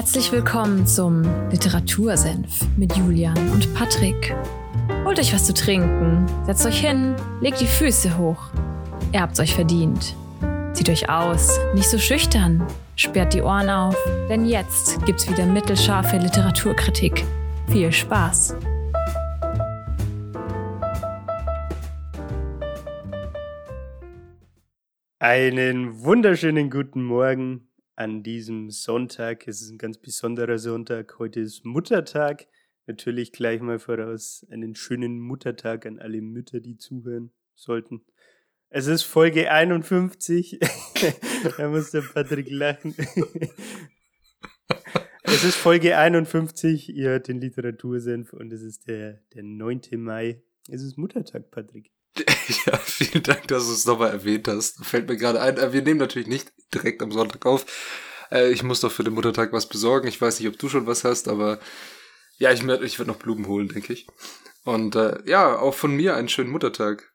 Herzlich willkommen zum Literatursenf mit Julian und Patrick. Holt euch was zu trinken, setzt euch hin, legt die Füße hoch. Ihr habt's euch verdient. Zieht euch aus, nicht so schüchtern, sperrt die Ohren auf, denn jetzt gibt's wieder mittelscharfe Literaturkritik. Viel Spaß! Einen wunderschönen guten Morgen an diesem Sonntag. Es ist ein ganz besonderer Sonntag. Heute ist Muttertag. Natürlich gleich mal voraus einen schönen Muttertag an alle Mütter, die zuhören sollten. Es ist Folge 51. da muss der Patrick lachen. es ist Folge 51. Ihr hört den Literatursenf und es ist der, der 9. Mai. Es ist Muttertag, Patrick. Ja, vielen Dank, dass du es nochmal erwähnt hast. Fällt mir gerade ein. Äh, wir nehmen natürlich nicht direkt am Sonntag auf. Äh, ich muss doch für den Muttertag was besorgen. Ich weiß nicht, ob du schon was hast, aber ja, ich, ich werde noch Blumen holen, denke ich. Und äh, ja, auch von mir einen schönen Muttertag.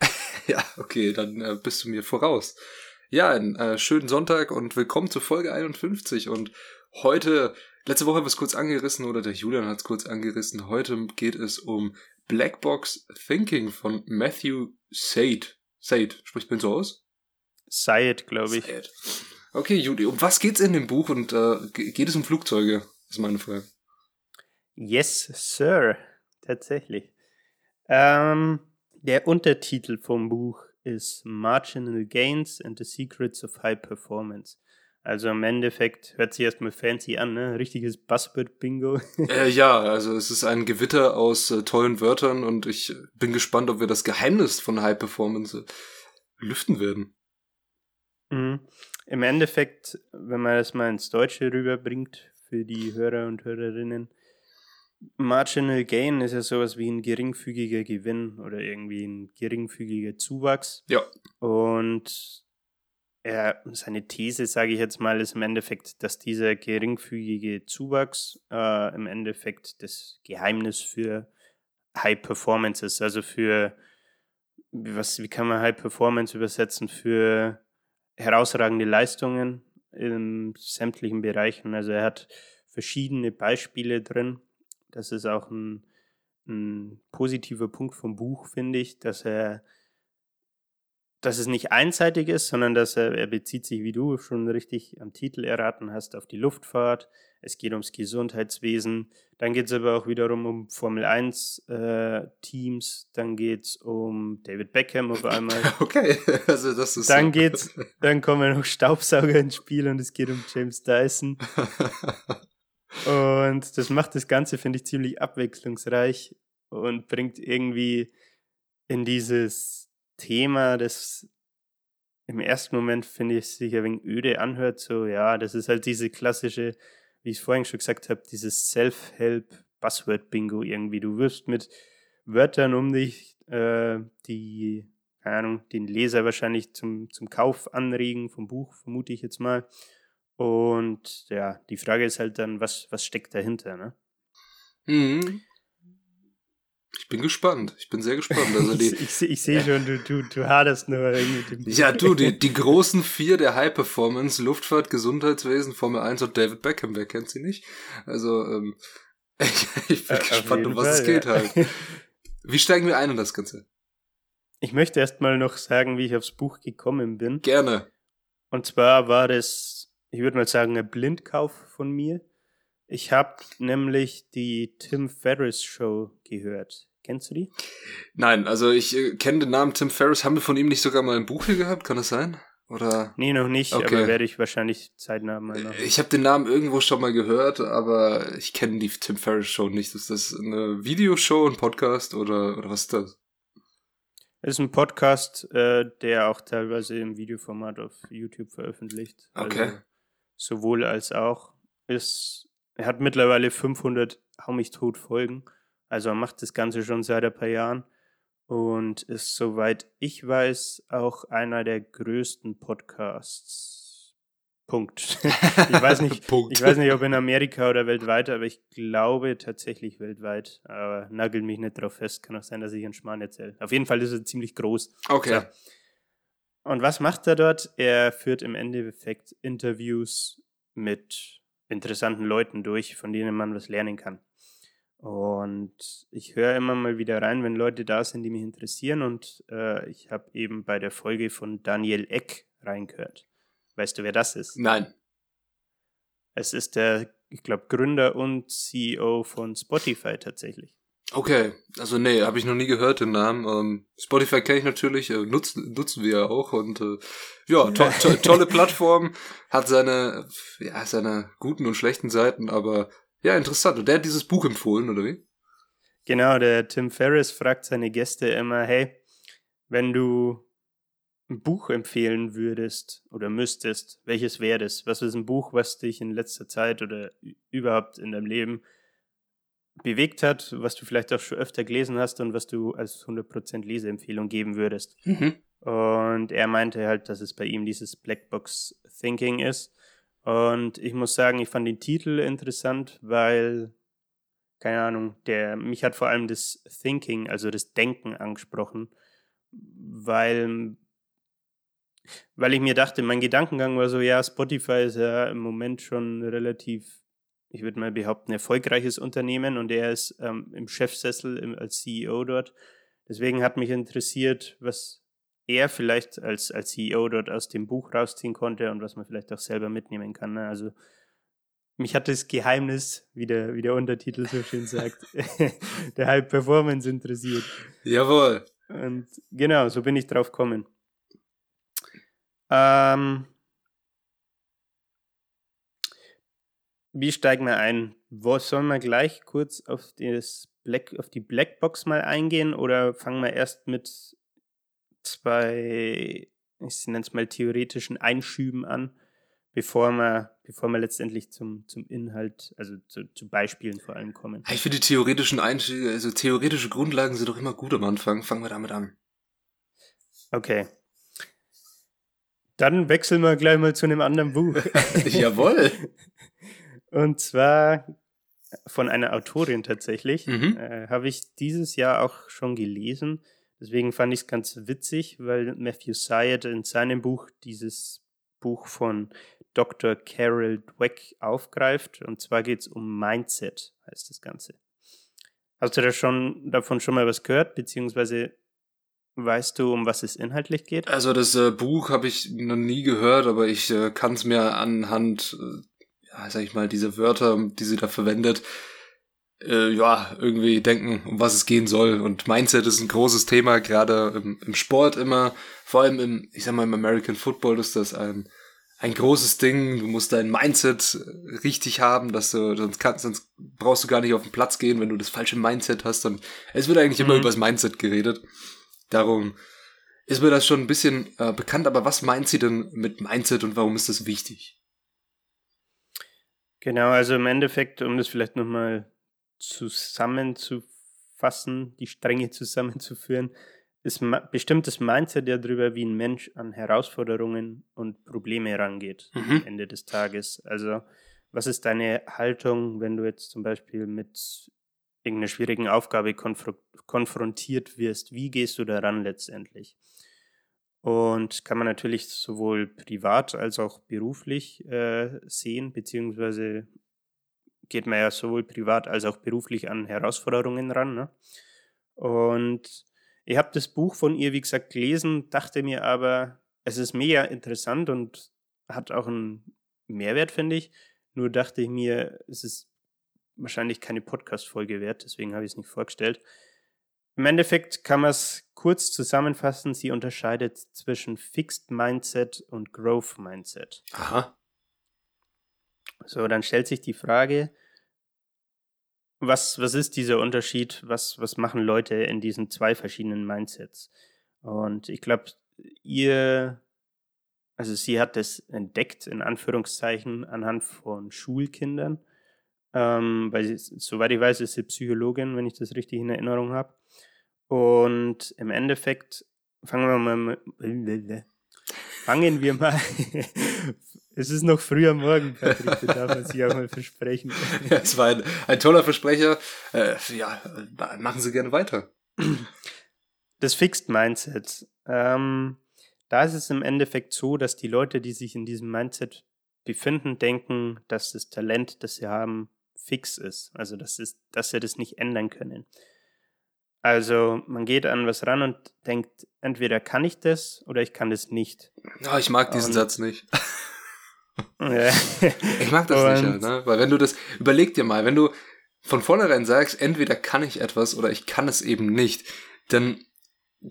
ja, okay, dann äh, bist du mir voraus. Ja, einen äh, schönen Sonntag und willkommen zur Folge 51. Und heute, letzte Woche haben wir es kurz angerissen oder der Julian hat es kurz angerissen. Heute geht es um Blackbox Thinking von Matthew Said. Said, spricht man so aus? Sayed, glaube ich. Sayed. Okay, Judy, um was geht's in dem Buch und äh, geht es um Flugzeuge? Ist meine Frage. Yes, Sir. Tatsächlich. Ähm, der Untertitel vom Buch ist Marginal Gains and the Secrets of High Performance. Also im Endeffekt hört sich erstmal fancy an, ne? Richtiges Buzzword-Bingo. Äh, ja, also es ist ein Gewitter aus äh, tollen Wörtern und ich bin gespannt, ob wir das Geheimnis von High Performance äh, lüften werden. Mhm. Im Endeffekt, wenn man das mal ins Deutsche rüberbringt, für die Hörer und Hörerinnen, Marginal Gain ist ja sowas wie ein geringfügiger Gewinn oder irgendwie ein geringfügiger Zuwachs. Ja. Und er, seine These, sage ich jetzt mal, ist im Endeffekt, dass dieser geringfügige Zuwachs äh, im Endeffekt das Geheimnis für High Performance ist. Also für, was, wie kann man High Performance übersetzen? Für herausragende Leistungen in sämtlichen Bereichen. Also er hat verschiedene Beispiele drin. Das ist auch ein, ein positiver Punkt vom Buch, finde ich, dass er dass es nicht einseitig ist, sondern dass er, er bezieht sich, wie du schon richtig am Titel erraten hast, auf die Luftfahrt. Es geht ums Gesundheitswesen. Dann geht es aber auch wiederum um Formel 1 äh, Teams. Dann geht es um David Beckham auf einmal. Okay, also das ist. Dann so. geht's, dann kommen noch Staubsauger ins Spiel und es geht um James Dyson. und das macht das Ganze, finde ich, ziemlich abwechslungsreich und bringt irgendwie in dieses Thema, das im ersten Moment, finde ich, sich ein wenig öde anhört. So, ja, das ist halt diese klassische, wie ich es vorhin schon gesagt habe, dieses Self-Help-Buzzword-Bingo irgendwie. Du wirst mit Wörtern um dich, äh, die, keine Ahnung, den Leser wahrscheinlich zum, zum Kauf anregen vom Buch, vermute ich jetzt mal. Und ja, die Frage ist halt dann, was, was steckt dahinter, ne? Mhm. Ich bin gespannt. Ich bin sehr gespannt. Also die, ich, ich, ich sehe schon, du, du, du haderst nur mit dem. Ja, du, die, die großen vier der High Performance, Luftfahrt, Gesundheitswesen, Formel 1 und David Beckham, wer kennt sie nicht? Also, ähm, ich, ich bin äh, gespannt, um was Fall, es geht ja. halt. Wie steigen wir ein in das Ganze? Ich möchte erst mal noch sagen, wie ich aufs Buch gekommen bin. Gerne. Und zwar war das, ich würde mal sagen, ein Blindkauf von mir. Ich habe nämlich die Tim Ferriss Show gehört. Kennst du die? Nein, also ich äh, kenne den Namen Tim Ferriss. Haben wir von ihm nicht sogar mal ein Buch hier gehabt? Kann das sein? Oder? Nee, noch nicht, okay. aber werde ich wahrscheinlich zeitnah mal noch. Ich habe den Namen irgendwo schon mal gehört, aber ich kenne die Tim Ferriss Show nicht. Ist das eine Videoshow, ein Podcast oder, oder was ist das? Es ist ein Podcast, äh, der auch teilweise im Videoformat auf YouTube veröffentlicht. Okay. Also sowohl als auch. Ist er hat mittlerweile 500 Hau mich tot Folgen. Also er macht das Ganze schon seit ein paar Jahren und ist, soweit ich weiß, auch einer der größten Podcasts. Punkt. ich weiß nicht, Punkt. ich weiß nicht, ob in Amerika oder weltweit, aber ich glaube tatsächlich weltweit. Aber nagel mich nicht drauf fest. Kann auch sein, dass ich einen Schmarrn erzähle. Auf jeden Fall ist er ziemlich groß. Okay. So. Und was macht er dort? Er führt im Endeffekt Interviews mit interessanten Leuten durch, von denen man was lernen kann. Und ich höre immer mal wieder rein, wenn Leute da sind, die mich interessieren. Und äh, ich habe eben bei der Folge von Daniel Eck reingehört. Weißt du, wer das ist? Nein. Es ist der, ich glaube, Gründer und CEO von Spotify tatsächlich. Okay, also nee, habe ich noch nie gehört den Namen. Ähm, Spotify kenne ich natürlich, äh, nutzen, nutzen wir ja auch und äh, ja, to to tolle Plattform, hat seine, ja, seine guten und schlechten Seiten, aber ja, interessant. Und der hat dieses Buch empfohlen, oder wie? Genau, der Tim Ferriss fragt seine Gäste immer, hey, wenn du ein Buch empfehlen würdest oder müsstest, welches wäre das? Was ist ein Buch, was dich in letzter Zeit oder überhaupt in deinem Leben bewegt hat, was du vielleicht auch schon öfter gelesen hast und was du als 100% Leseempfehlung geben würdest? Mhm. Und er meinte halt, dass es bei ihm dieses Blackbox Thinking ist. Und ich muss sagen, ich fand den Titel interessant, weil, keine Ahnung, der, mich hat vor allem das Thinking, also das Denken angesprochen, weil weil ich mir dachte, mein Gedankengang war so, ja, Spotify ist ja im Moment schon relativ, ich würde mal behaupten, erfolgreiches Unternehmen und er ist ähm, im Chefsessel im, als CEO dort. Deswegen hat mich interessiert, was er vielleicht als, als CEO dort aus dem Buch rausziehen konnte und was man vielleicht auch selber mitnehmen kann. Ne? Also mich hat das Geheimnis, wie der, wie der Untertitel so schön sagt, der High Performance interessiert. Jawohl. Und genau, so bin ich drauf gekommen. Ähm, wie steigen wir ein? Wo sollen wir gleich kurz auf, das Black, auf die Blackbox mal eingehen oder fangen wir erst mit zwei, ich nenne es mal theoretischen Einschüben an, bevor wir, bevor wir letztendlich zum, zum Inhalt, also zu, zu Beispielen vor allem kommen? Ich finde die theoretischen Einschübe, also theoretische Grundlagen sind doch immer gut am Anfang. Fangen wir damit an. Okay. Dann wechseln wir gleich mal zu einem anderen Buch. Jawohl. Und zwar von einer Autorin tatsächlich. Mhm. Äh, Habe ich dieses Jahr auch schon gelesen. Deswegen fand ich es ganz witzig, weil Matthew Syed in seinem Buch dieses Buch von Dr. Carol Dweck aufgreift. Und zwar geht es um Mindset, heißt das Ganze. Hast du da schon davon schon mal was gehört, beziehungsweise Weißt du, um was es inhaltlich geht? Also das äh, Buch habe ich noch nie gehört, aber ich äh, kann es mir anhand, äh, sag ich mal, diese Wörter, die sie da verwendet, äh, ja, irgendwie denken, um was es gehen soll. Und Mindset ist ein großes Thema, gerade im, im Sport immer, vor allem im, ich sag mal, im American Football ist das ein, ein großes Ding. Du musst dein Mindset richtig haben, dass du, sonst kannst, sonst brauchst du gar nicht auf den Platz gehen, wenn du das falsche Mindset hast. Und es wird eigentlich immer Mhm. über das Mindset geredet. Darum ist mir das schon ein bisschen äh, bekannt, aber was meint sie denn mit Mindset und warum ist das wichtig? Genau, also im Endeffekt, um das vielleicht nochmal zusammenzufassen, die Stränge zusammenzuführen, ist ma- bestimmtes Mindset ja darüber, wie ein Mensch an Herausforderungen und Probleme rangeht am Mhm. Ende des Tages. Also, was ist deine Haltung, wenn du jetzt zum Beispiel mit irgendeiner schwierigen Aufgabe konfro konfrontiert wirst? Wie gehst du daran letztendlich? Und kann man natürlich sowohl privat als auch beruflich äh, sehen, beziehungsweise geht man ja sowohl privat als auch beruflich an Herausforderungen ran. Ne? Und ich habe das Buch von ihr, wie gesagt, gelesen, dachte mir aber, es ist mega interessant und hat auch einen Mehrwert, finde ich. Nur dachte ich mir, es ist wahrscheinlich keine Podcast-Folge wert, deswegen habe ich es nicht vorgestellt. Im Endeffekt kann man es kurz zusammenfassen. Sie unterscheidet zwischen Fixed Mindset und Growth Mindset. Aha. So, dann stellt sich die Frage, was, was ist dieser Unterschied? Was, was machen Leute in diesen zwei verschiedenen Mindsets? Und ich glaube, ihr, also sie hat das entdeckt, in Anführungszeichen, anhand von Schulkindern. Ähm, weil sie, soweit ich weiß, ist sie Psychologin, wenn ich das richtig in Erinnerung habe. Und im Endeffekt fangen wir mal mit, fangen wir mal. es ist noch früh am Morgen, Patrick, da darf man sich auch mal versprechen. Ja, es war ein, ein toller Versprecher. Äh, ja, machen Sie gerne weiter. Das Fixed Mindset. Ähm, da ist es im Endeffekt so, dass die Leute, die sich in diesem Mindset befinden, denken, dass das Talent, das sie haben, fix ist. Also das ist, dass sie das nicht ändern können. Also man geht an was ran und denkt, entweder kann ich das oder ich kann das nicht. Ja, ich mag diesen und, Satz nicht. ja. Ich mag das und, nicht, ne? Weil wenn du das, überleg dir mal, wenn du von vornherein sagst, entweder kann ich etwas oder ich kann es eben nicht, dann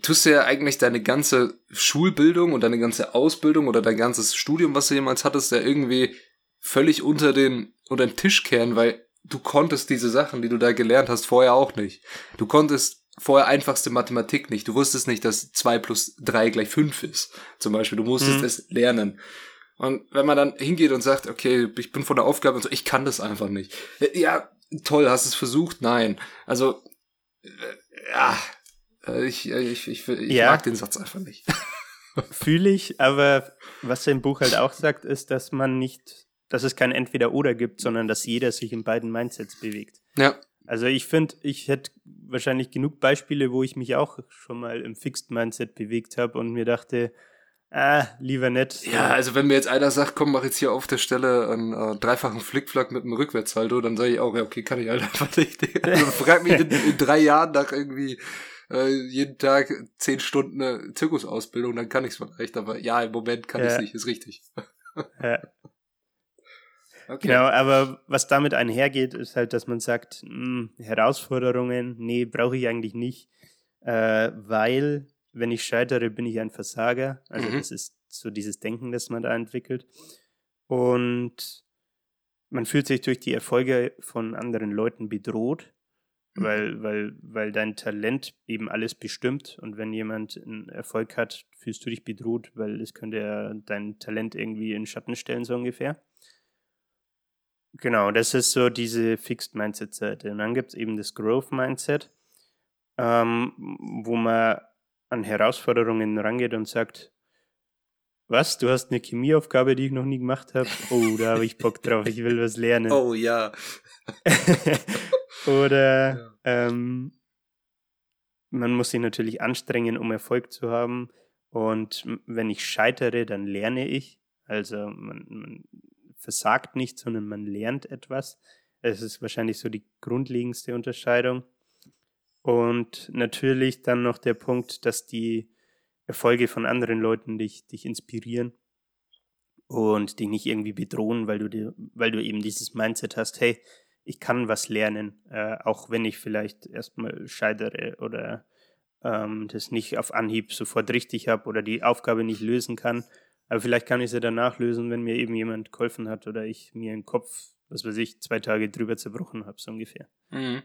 tust du ja eigentlich deine ganze Schulbildung und deine ganze Ausbildung oder dein ganzes Studium, was du jemals hattest, ja irgendwie völlig unter den, unter den Tisch kehren, weil du konntest diese Sachen, die du da gelernt hast, vorher auch nicht. Du konntest vorher einfachste Mathematik nicht. Du wusstest nicht, dass zwei plus drei gleich fünf ist. Zum Beispiel. Du musstest mhm. es lernen. Und wenn man dann hingeht und sagt, okay, ich bin von der Aufgabe und so, ich kann das einfach nicht. Ja, toll, hast du es versucht? Nein. Also, äh, ja, äh, ich, äh, ich, ich, ich ja. mag den Satz einfach nicht. Fühle ich, aber was im Buch halt auch sagt, ist, dass man nicht, dass es kein Entweder-Oder gibt, sondern dass jeder sich in beiden Mindsets bewegt. Ja. Also ich finde, ich hätte wahrscheinlich genug Beispiele, wo ich mich auch schon mal im Fixed Mindset bewegt habe und mir dachte, Ah, lieber nett. Ja, also wenn mir jetzt einer sagt, komm, mach jetzt hier auf der Stelle einen äh, dreifachen Flickflack mit einem Rückwärtssalto, dann sage ich auch, ja, okay, kann ich halt einfach nicht. Also frag mich in, in, drei Jahren nach irgendwie äh, jeden Tag zehn Stunden eine Zirkusausbildung, dann kann ich es vielleicht, aber ja, im Moment kann ja. ich es nicht, ist richtig. ja. Okay. Genau, aber was damit einhergeht, ist halt, dass man sagt, mh, hm, Herausforderungen, nee, brauche ich eigentlich nicht, äh, weil wenn ich scheitere, bin ich ein Versager. Also mhm. das ist so dieses Denken, das man da entwickelt. Und man fühlt sich durch die Erfolge von anderen Leuten bedroht, mhm. weil, weil, weil dein Talent eben alles bestimmt. Und wenn jemand einen Erfolg hat, fühlst du dich bedroht, weil es könnte ja dein Talent irgendwie in Schatten stellen, so ungefähr. Genau, das ist so diese Fixed Mindset-Seite. Und dann gibt es eben das Growth Mindset, ähm, wo man an Herausforderungen rangeht und sagt, was, du hast eine Chemieaufgabe, die ich noch nie gemacht habe? Oh, da habe ich Bock drauf, ich will was lernen. Oh ja. Oder ja. Ähm, man muss sich natürlich anstrengen, um Erfolg zu haben. Und wenn ich scheitere, dann lerne ich. Also man, man versagt nicht, sondern man lernt etwas. Es ist wahrscheinlich so die grundlegendste Unterscheidung. Und natürlich dann noch der Punkt, dass die Erfolge von anderen Leuten dich, dich inspirieren und dich nicht irgendwie bedrohen, weil du, dir, weil du eben dieses Mindset hast, hey, ich kann was lernen, äh, auch wenn ich vielleicht erstmal scheitere oder ähm, das nicht auf Anhieb sofort richtig habe oder die Aufgabe nicht lösen kann. Aber vielleicht kann ich sie danach lösen, wenn mir eben jemand geholfen hat oder ich mir im Kopf, was weiß ich, zwei Tage drüber zerbrochen habe, so ungefähr. Mhm.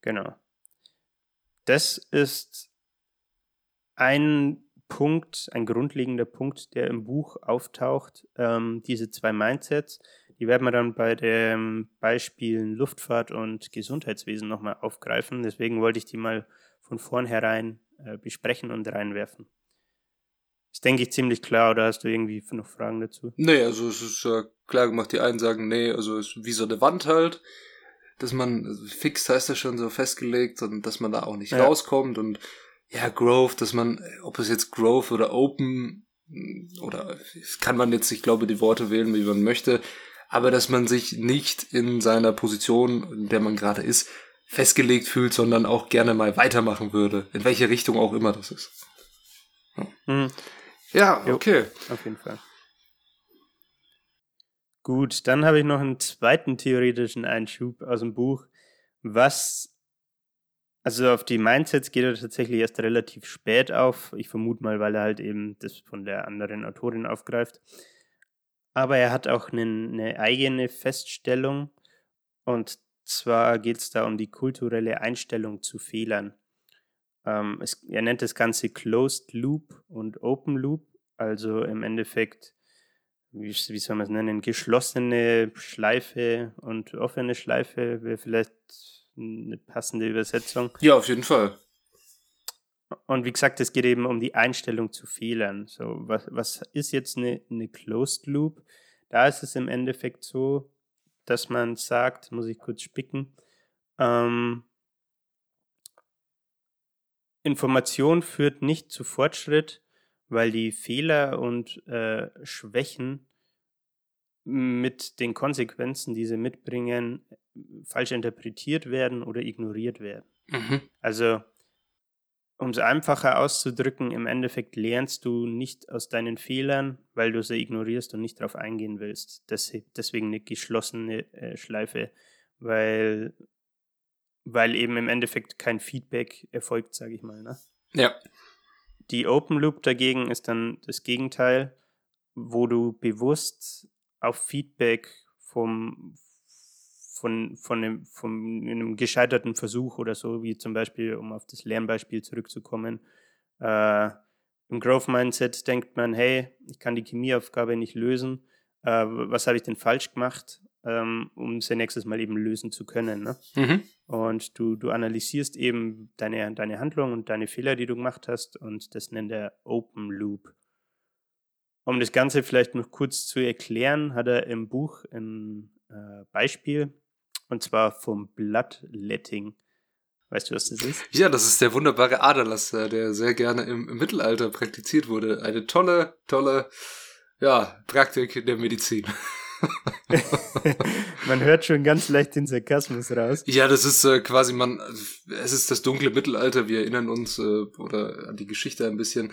Genau. Das ist ein Punkt, ein grundlegender Punkt, der im Buch auftaucht. Ähm, diese zwei Mindsets, die werden wir dann bei den Beispielen Luftfahrt und Gesundheitswesen nochmal aufgreifen. Deswegen wollte ich die mal von vornherein äh, besprechen und reinwerfen. Das denke ich ziemlich klar, oder hast du irgendwie noch Fragen dazu? Nee, also es ist ja klar gemacht, die einen sagen, nee, also es ist wie so eine Wand halt dass man, also fix heißt das schon so festgelegt und dass man da auch nicht ja. rauskommt und ja, Growth, dass man, ob es jetzt Growth oder Open oder kann man jetzt, ich glaube, die Worte wählen, wie man möchte, aber dass man sich nicht in seiner Position, in der man gerade ist, festgelegt fühlt, sondern auch gerne mal weitermachen würde, in welche Richtung auch immer das ist. Ja, mhm. Ja okay. Jo, auf jeden Fall. Gut, dann habe ich noch einen zweiten theoretischen Einschub aus dem Buch. Was, also auf die Mindsets geht er tatsächlich erst relativ spät auf. Ich vermute mal, weil er halt eben das von der anderen Autorin aufgreift. Aber er hat auch eine, eine eigene Feststellung. Und zwar geht es da um die kulturelle Einstellung zu Fehlern. Ähm, es, er nennt das Ganze Closed Loop und Open Loop. Also im Endeffekt wie, wie soll man es nennen, geschlossene Schleife und offene Schleife wäre vielleicht eine passende Übersetzung. Ja, auf jeden Fall. Und wie gesagt, es geht eben um die Einstellung zu Fehlern. So, was, was ist jetzt eine, eine Closed Loop? Da ist es im Endeffekt so, dass man sagt, muss ich kurz spicken, ähm, Information führt nicht zu Fortschritt, weil die Fehler und äh, Schwächen mit den Konsequenzen, die sie mitbringen, falsch interpretiert werden oder ignoriert werden. Mhm. Also, um es einfacher auszudrücken, im Endeffekt lernst du nicht aus deinen Fehlern, weil du sie ignorierst und nicht darauf eingehen willst. Das, deswegen eine geschlossene äh, Schleife, weil, weil eben im Endeffekt kein Feedback erfolgt, sage ich mal. Ne? Ja. Die Open Loop dagegen ist dann das Gegenteil, wo du bewusst auf Feedback vom, von, von, einem, von einem gescheiterten Versuch oder so, wie zum Beispiel, um auf das Lernbeispiel zurückzukommen, äh, im Growth Mindset denkt man, hey, ich kann die Chemieaufgabe nicht lösen, äh, was habe ich denn falsch gemacht, ähm, um sie nächstes Mal eben lösen zu können. Ne? Mhm. Und du, du analysierst eben deine, deine Handlung und deine Fehler, die du gemacht hast, und das nennt er Open Loop. Um das Ganze vielleicht noch kurz zu erklären, hat er im Buch ein äh, Beispiel, und zwar vom Bloodletting. Weißt du, was das ist? Ja, das ist der wunderbare Aderlass, der sehr gerne im, im Mittelalter praktiziert wurde. Eine tolle, tolle, ja, Praktik der Medizin. man hört schon ganz leicht den Sarkasmus raus. Ja, das ist äh, quasi man, es ist das dunkle Mittelalter. Wir erinnern uns äh, oder an die Geschichte ein bisschen.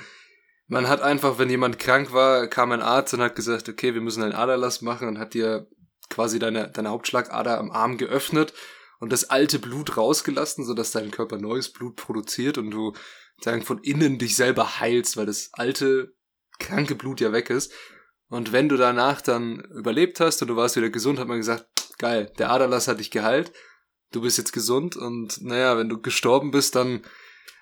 Man hat einfach, wenn jemand krank war, kam ein Arzt und hat gesagt, okay, wir müssen einen Aderlass machen und hat dir quasi deine deine Hauptschlagader am Arm geöffnet und das alte Blut rausgelassen, sodass dein Körper neues Blut produziert und du sagen von innen dich selber heilst, weil das alte kranke Blut ja weg ist. Und wenn du danach dann überlebt hast und du warst wieder gesund, hat man gesagt, geil, der Aderlass hat dich geheilt, du bist jetzt gesund und naja, wenn du gestorben bist, dann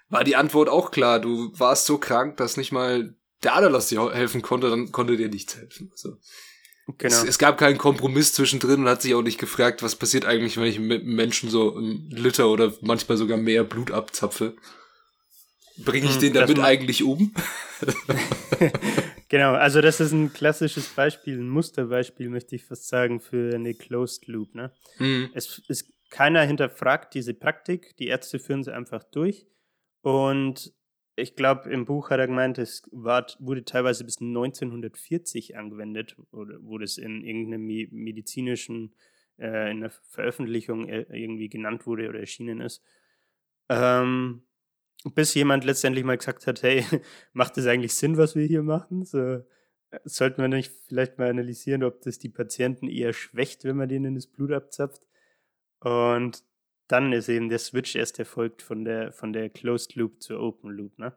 war die Antwort auch klar. Du warst so krank, dass nicht mal der Aderlass dir helfen konnte, dann konnte dir nichts helfen. Also, genau. es, es, gab keinen Kompromiss zwischendrin und hat sich auch nicht gefragt, was passiert eigentlich, wenn ich mit einem Menschen so einen Liter oder manchmal sogar mehr Blut abzapfe. Bringe ich hm, den damit eigentlich um? genau, also das ist ein klassisches Beispiel, ein Musterbeispiel, möchte ich fast sagen, für eine Closed Loop. Ne? Mhm. Es ist keiner hinterfragt diese Praktik, die Ärzte führen sie einfach durch. Und ich glaube, im Buch hat er gemeint, es war, wurde teilweise bis 1940 angewendet, oder wurde es in irgendeinem medizinischen, äh, in einer Veröffentlichung äh, irgendwie genannt wurde oder erschienen ist. Ähm, bis jemand letztendlich mal gesagt hat, hey, macht das eigentlich Sinn, was wir hier machen? So, äh, sollten wir nicht vielleicht mal analysieren, ob das die Patienten eher schwächt, wenn man denen das Blut abzapft? Und dann ist eben der Switch erst erfolgt von der, von der Closed Loop zur Open Loop, ne?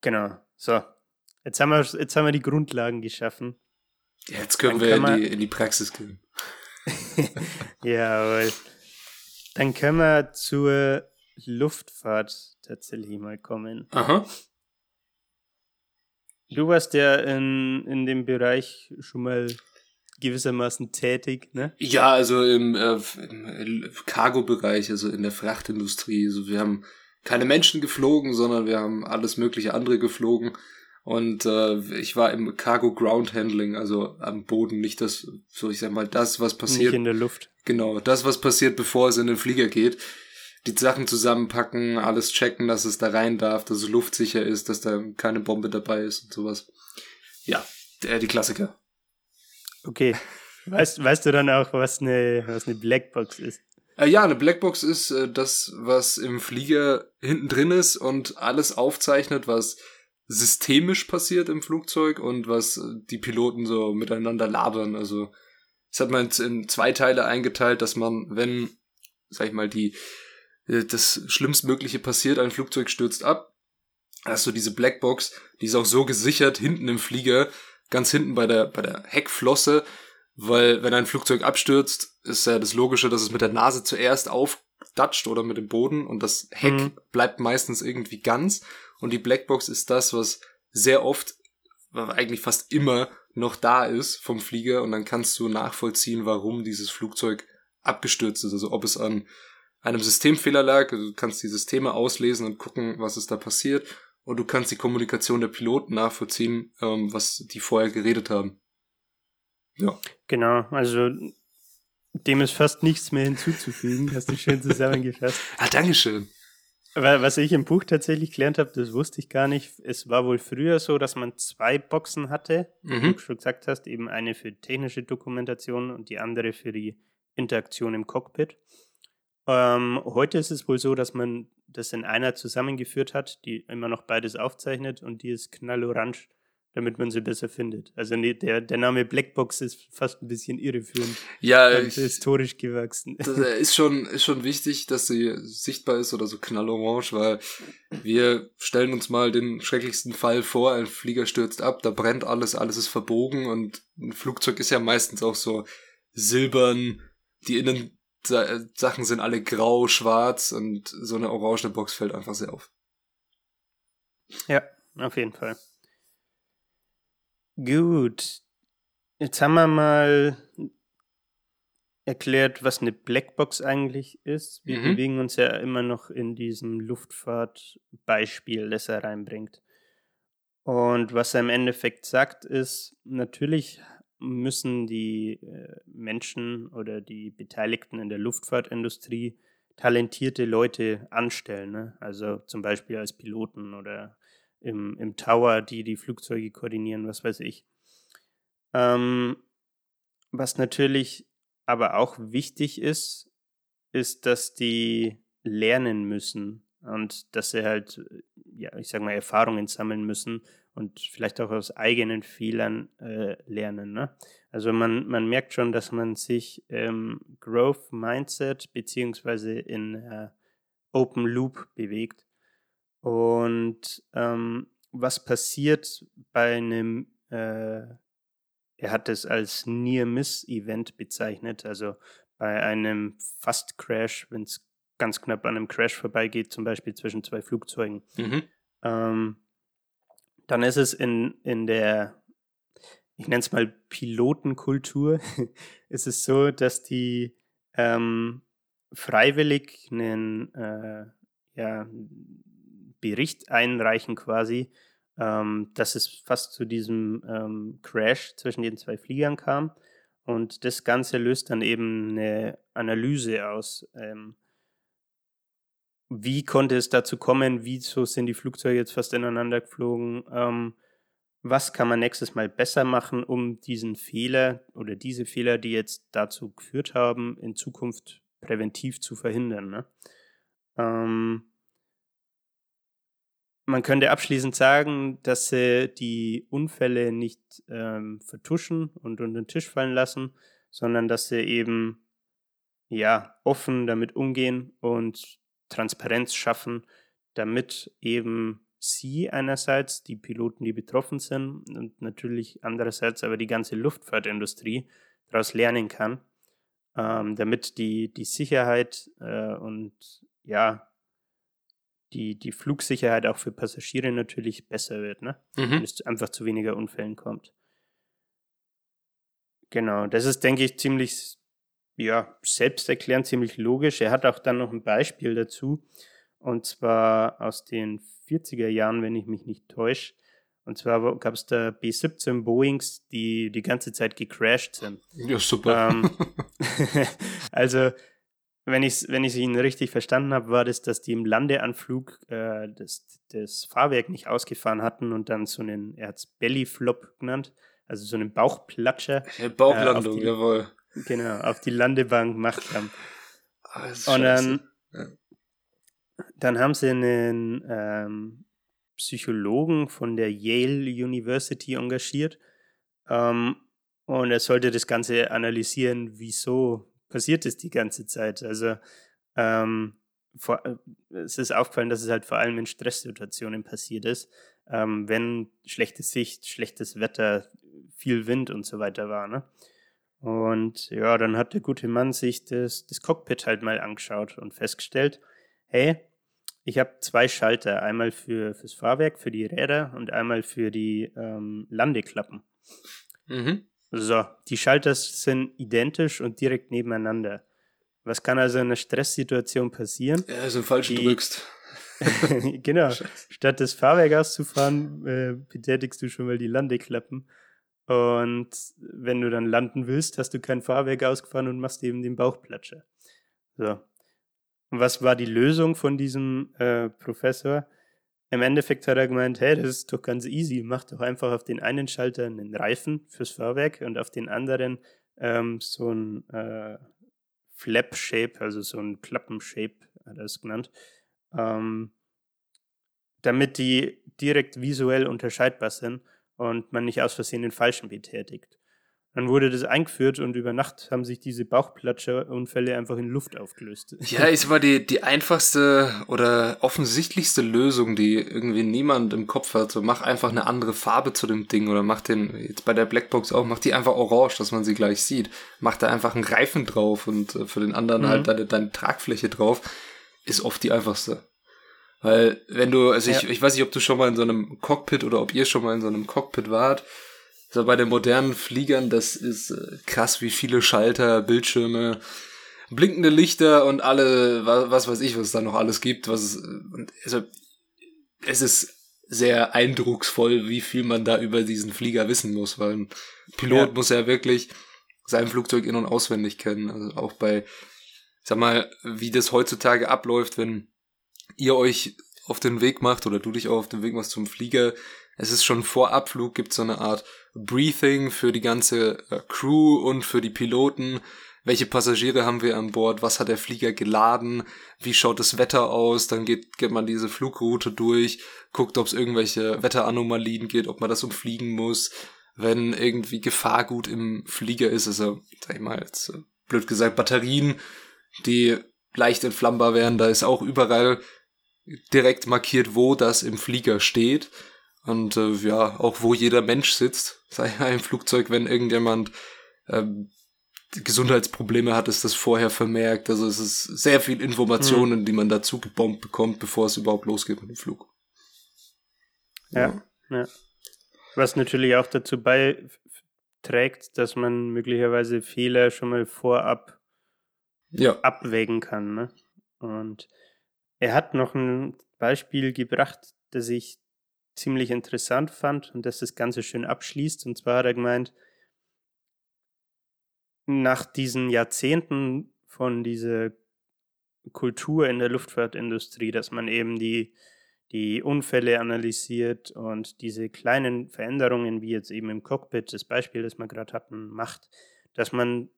Genau. So. Jetzt haben wir, jetzt haben wir die Grundlagen geschaffen. Jetzt können Dann wir können in, die, in die Praxis gehen. Jawohl. Dann können wir zur Luftfahrt tatsächlich mal kommen. Aha. Du warst ja in, in dem Bereich schon mal gewissermaßen tätig, ne? Ja, also im, äh, im Cargo-Bereich, also in der Frachtindustrie. Also wir haben keine Menschen geflogen, sondern wir haben alles mögliche andere geflogen. Und äh, ich war im Cargo Ground Handling, also am Boden, nicht das, so ich sag mal, das, was passiert. Nicht in der Luft. Genau, das, was passiert, bevor es in den Flieger geht die Sachen zusammenpacken, alles checken, dass es da rein darf, dass es luftsicher ist, dass da keine Bombe dabei ist und sowas. Ja, die Klassiker. Okay. Weißt, weißt du dann auch, was eine, was eine Blackbox ist? Äh, ja, eine Blackbox ist äh, das, was im Flieger hinten drin ist und alles aufzeichnet, was systemisch passiert im Flugzeug und was äh, die Piloten so miteinander labern. Also, es hat man in zwei Teile eingeteilt, dass man, wenn, sag ich mal, die das Schlimmstmögliche passiert, ein Flugzeug stürzt ab. Hast du diese Blackbox, die ist auch so gesichert hinten im Flieger, ganz hinten bei der, bei der Heckflosse, weil wenn ein Flugzeug abstürzt, ist ja das Logische, dass es mit der Nase zuerst aufdatscht oder mit dem Boden und das Heck mhm. bleibt meistens irgendwie ganz und die Blackbox ist das, was sehr oft, eigentlich fast immer noch da ist vom Flieger und dann kannst du nachvollziehen, warum dieses Flugzeug abgestürzt ist, also ob es an einem Systemfehler lag. Du kannst die Systeme auslesen und gucken, was ist da passiert. Und du kannst die Kommunikation der Piloten nachvollziehen, ähm, was die vorher geredet haben. Ja. Genau, also dem ist fast nichts mehr hinzuzufügen. Hast du schön zusammengefasst. ah, Dankeschön. Was ich im Buch tatsächlich gelernt habe, das wusste ich gar nicht. Es war wohl früher so, dass man zwei Boxen hatte, mhm. wie du schon gesagt hast, eben eine für technische Dokumentation und die andere für die Interaktion im Cockpit. Ähm, heute ist es wohl so, dass man das in einer zusammengeführt hat, die immer noch beides aufzeichnet und die ist knallorange damit man sie besser findet. Also nee, der, der Name Blackbox ist fast ein bisschen irreführend. Ja, ich, historisch gewachsen. Das ist schon, ist schon wichtig, dass sie sichtbar ist oder so knallorange, weil wir stellen uns mal den schrecklichsten Fall vor, ein Flieger stürzt ab, da brennt alles, alles ist verbogen und ein Flugzeug ist ja meistens auch so silbern, die Innensachen sind alle grau, schwarz und so eine orange Box fällt einfach sehr auf. Ja, auf jeden Fall. Gut. Jetzt haben wir mal erklärt, was eine Blackbox eigentlich ist. Wir mhm. bewegen uns ja immer noch in diesem Luftfahrtbeispiel, das er reinbringt. Und was er im Endeffekt sagt, ist, natürlich müssen die äh, Menschen oder die Beteiligten in der Luftfahrtindustrie talentierte Leute anstellen. Ne? Also zum Beispiel als Piloten oder im, im Tower, die die Flugzeuge koordinieren, was weiß ich. Ähm, was natürlich aber auch wichtig ist, ist, dass die lernen müssen und dass sie halt, ja, ich sag mal, Erfahrungen sammeln müssen und vielleicht auch aus eigenen Fehlern äh, lernen. Ne? Also man, man merkt schon, dass man sich im Growth Mindset beziehungsweise in äh, Open Loop bewegt und ähm, was passiert bei einem, äh, er hat es als Near-Miss-Event bezeichnet, also bei einem Fast-Crash, wenn es ganz knapp an einem Crash vorbeigeht, zum Beispiel zwischen zwei Flugzeugen. Mhm. Ähm, dann ist es in, in der, ich nenne es mal Pilotenkultur, ist es so, dass die ähm, freiwillig einen, äh, ja, Bericht einreichen quasi, ähm, dass es fast zu diesem ähm, Crash zwischen den zwei Fliegern kam. Und das Ganze löst dann eben eine Analyse aus. Ähm, wie konnte es dazu kommen? Wieso sind die Flugzeuge jetzt fast ineinander geflogen? Ähm, was kann man nächstes Mal besser machen, um diesen Fehler oder diese Fehler, die jetzt dazu geführt haben, in Zukunft präventiv zu verhindern? Ne? Ähm, man könnte abschließend sagen, dass sie die Unfälle nicht ähm, vertuschen und unter den Tisch fallen lassen, sondern dass sie eben ja offen damit umgehen und Transparenz schaffen, damit eben sie einerseits, die Piloten, die betroffen sind, und natürlich andererseits aber die ganze Luftfahrtindustrie daraus lernen kann, ähm, damit die, die Sicherheit äh, und ja, die, die Flugsicherheit auch für Passagiere natürlich besser wird, ne? Mhm. Wenn es einfach zu weniger Unfällen kommt. Genau, das ist, denke ich, ziemlich, ja, selbsterklärend, ziemlich logisch. Er hat auch dann noch ein Beispiel dazu, und zwar aus den 40er Jahren, wenn ich mich nicht täusche. Und zwar gab es da B-17 Boeings, die die ganze Zeit gecrashed sind. Ja, super. Ähm, also wenn ich wenn ihn richtig verstanden habe, war das, dass die im Landeanflug äh, das, das Fahrwerk nicht ausgefahren hatten und dann so einen, er hat es Bellyflop genannt, also so einen Bauchplatscher. Bauchlandung, äh, die, jawohl. Genau, auf die Landebahn gemacht haben. Oh, und dann, ja. dann haben sie einen ähm, Psychologen von der Yale University engagiert ähm, und er sollte das Ganze analysieren, wieso passiert es die ganze Zeit. Also ähm, vor, äh, es ist aufgefallen, dass es halt vor allem in Stresssituationen passiert ist, ähm, wenn schlechte Sicht, schlechtes Wetter, viel Wind und so weiter war. Ne? Und ja, dann hat der gute Mann sich das, das Cockpit halt mal angeschaut und festgestellt, hey, ich habe zwei Schalter, einmal für fürs Fahrwerk, für die Räder und einmal für die ähm, Landeklappen. Mhm. So, die Schalter sind identisch und direkt nebeneinander. Was kann also in einer Stresssituation passieren? Ja, also falsch die, drückst. genau. Scheiße. Statt das Fahrwerk auszufahren, äh, betätigst du schon mal die Landeklappen. Und wenn du dann landen willst, hast du kein Fahrwerk ausgefahren und machst eben den Bauchplatscher. So. was war die Lösung von diesem äh, Professor? Im Endeffekt hat er gemeint, hey, das ist doch ganz easy, mach doch einfach auf den einen Schalter einen Reifen fürs Fahrwerk und auf den anderen ähm, so ein äh, Flap-Shape, also so ein Klappen-Shape, hat er es genannt, ähm, damit die direkt visuell unterscheidbar sind und man nicht aus Versehen den falschen betätigt. Dann wurde das eingeführt und über Nacht haben sich diese Bauchplatscherunfälle einfach in Luft aufgelöst. Ja, es war die, die einfachste oder offensichtlichste Lösung, die irgendwie niemand im Kopf hat. So, mach einfach eine andere Farbe zu dem Ding oder mach den, jetzt bei der Blackbox auch, mach die einfach orange, dass man sie gleich sieht. Mach da einfach einen Reifen drauf und äh, für den anderen mhm. halt deine, deine Tragfläche drauf. Ist oft die einfachste. Weil, wenn du, also ja. ich, ich weiß nicht, ob du schon mal in so einem Cockpit oder ob ihr schon mal in so einem Cockpit wart, so bei den modernen Fliegern, das ist äh, krass, wie viele Schalter, Bildschirme, blinkende Lichter und alle, was, was weiß ich, was es da noch alles gibt. Was und also, es ist sehr eindrucksvoll, wie viel man da über diesen Flieger wissen muss, weil ein Pilot ja. muss ja wirklich sein Flugzeug in- und auswendig kennen. Also auch bei, sag mal, wie das heutzutage abläuft, wenn ihr euch auf den Weg macht oder du dich auch auf den Weg machst zum Flieger, es ist schon vor Abflug, gibt so eine Art Briefing für die ganze äh, Crew und für die Piloten. Welche Passagiere haben wir an Bord? Was hat der Flieger geladen? Wie schaut das Wetter aus? Dann geht, geht man diese Flugroute durch, guckt, ob es irgendwelche Wetteranomalien geht, ob man das umfliegen muss. Wenn irgendwie Gefahrgut im Flieger ist, also, sag ich mal, jetzt äh, blöd gesagt, Batterien, die leicht entflammbar wären, da ist auch überall direkt markiert, wo das im Flieger steht. Und äh, ja, auch wo jeder Mensch sitzt, sei ja im Flugzeug, wenn irgendjemand ähm, Gesundheitsprobleme hat, ist das vorher vermerkt. Also es ist sehr viel Informationen, mhm. die man dazu gebombt bekommt, bevor es überhaupt losgeht mit dem Flug. Ja, ja. Was natürlich auch dazu beiträgt, dass man möglicherweise Fehler schon mal vorab ja. abwägen kann. Ne? Und er hat noch ein Beispiel gebracht, das ich ziemlich interessant fand und das das Ganze schön abschließt. Und zwar hat er gemeint, nach diesen Jahrzehnten von dieser Kultur in der Luftfahrtindustrie, dass man eben die, die Unfälle analysiert und diese kleinen Veränderungen, wie jetzt eben im Cockpit, das Beispiel, das wir gerade hatten, macht, dass man,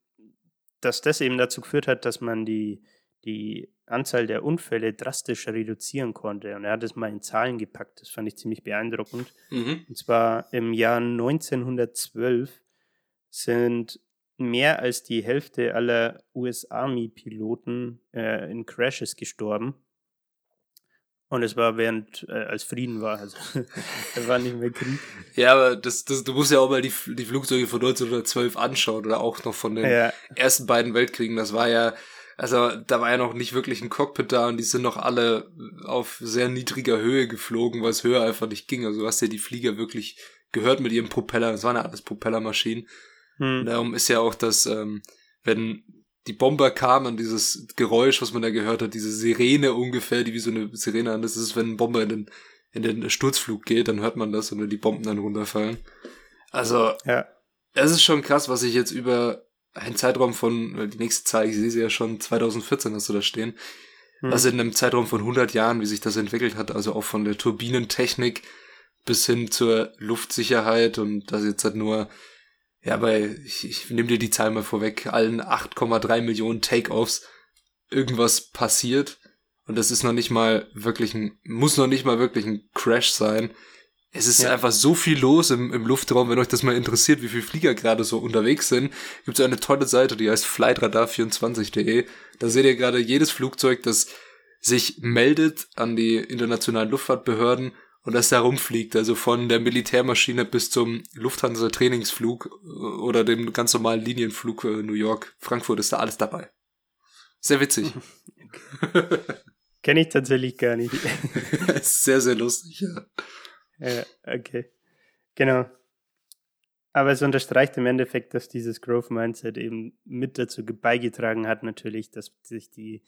dass das eben dazu geführt hat, dass man die, die Anzahl der Unfälle drastisch reduzieren konnte. Und er hat es mal in Zahlen gepackt. Das fand ich ziemlich beeindruckend. Mhm. Und zwar im Jahr 1912 sind mehr als die Hälfte aller US-Army-Piloten äh, in Crashes gestorben. Und es war während, äh, als Frieden war, also es war nicht mehr Krieg. Ja, aber das, das, du musst ja auch mal die, die Flugzeuge von 1912 anschauen oder auch noch von den ja. ersten beiden Weltkriegen. Das war ja, also da war ja noch nicht wirklich ein Cockpit da und die sind noch alle auf sehr niedriger Höhe geflogen, weil es höher einfach nicht ging. Also du hast ja die Flieger wirklich gehört mit ihrem Propeller. Das waren ja alles Propellermaschinen. Hm. Darum ist ja auch das, ähm, wenn die Bomber kamen, dieses Geräusch, was man da gehört hat, diese Sirene ungefähr, die wie so eine Sirene an, das ist, wenn ein Bomber in den, in den Sturzflug geht, dann hört man das und die Bomben dann runterfallen. Also, ja. es ist schon krass, was ich jetzt über ein Zeitraum von, die nächste Zahl, ich sehe sie ja schon, 2014 hast du da stehen, hm. also in einem Zeitraum von 100 Jahren, wie sich das entwickelt hat, also auch von der Turbinentechnik bis hin zur Luftsicherheit und das jetzt halt nur, ja, bei, ich, ich nehme dir die Zahl mal vorweg, allen 8,3 Millionen Takeoffs irgendwas passiert und das ist noch nicht mal wirklich ein, muss noch nicht mal wirklich ein Crash sein, es ist ja. einfach so viel los im, im Luftraum. Wenn euch das mal interessiert, wie viele Flieger gerade so unterwegs sind, gibt es eine tolle Seite, die heißt flightradar24.de. Da seht ihr gerade jedes Flugzeug, das sich meldet an die internationalen Luftfahrtbehörden und das da rumfliegt. Also von der Militärmaschine bis zum Lufthansa-Trainingsflug äh, oder dem ganz normalen Linienflug äh, New York, Frankfurt ist da alles dabei. Sehr witzig. Kenne ich tatsächlich gar nicht. sehr, sehr lustig, ja. Ja, okay. Genau. Aber es unterstreicht im Endeffekt, dass dieses Growth Mindset eben mit dazu beigetragen hat, natürlich, dass sich die,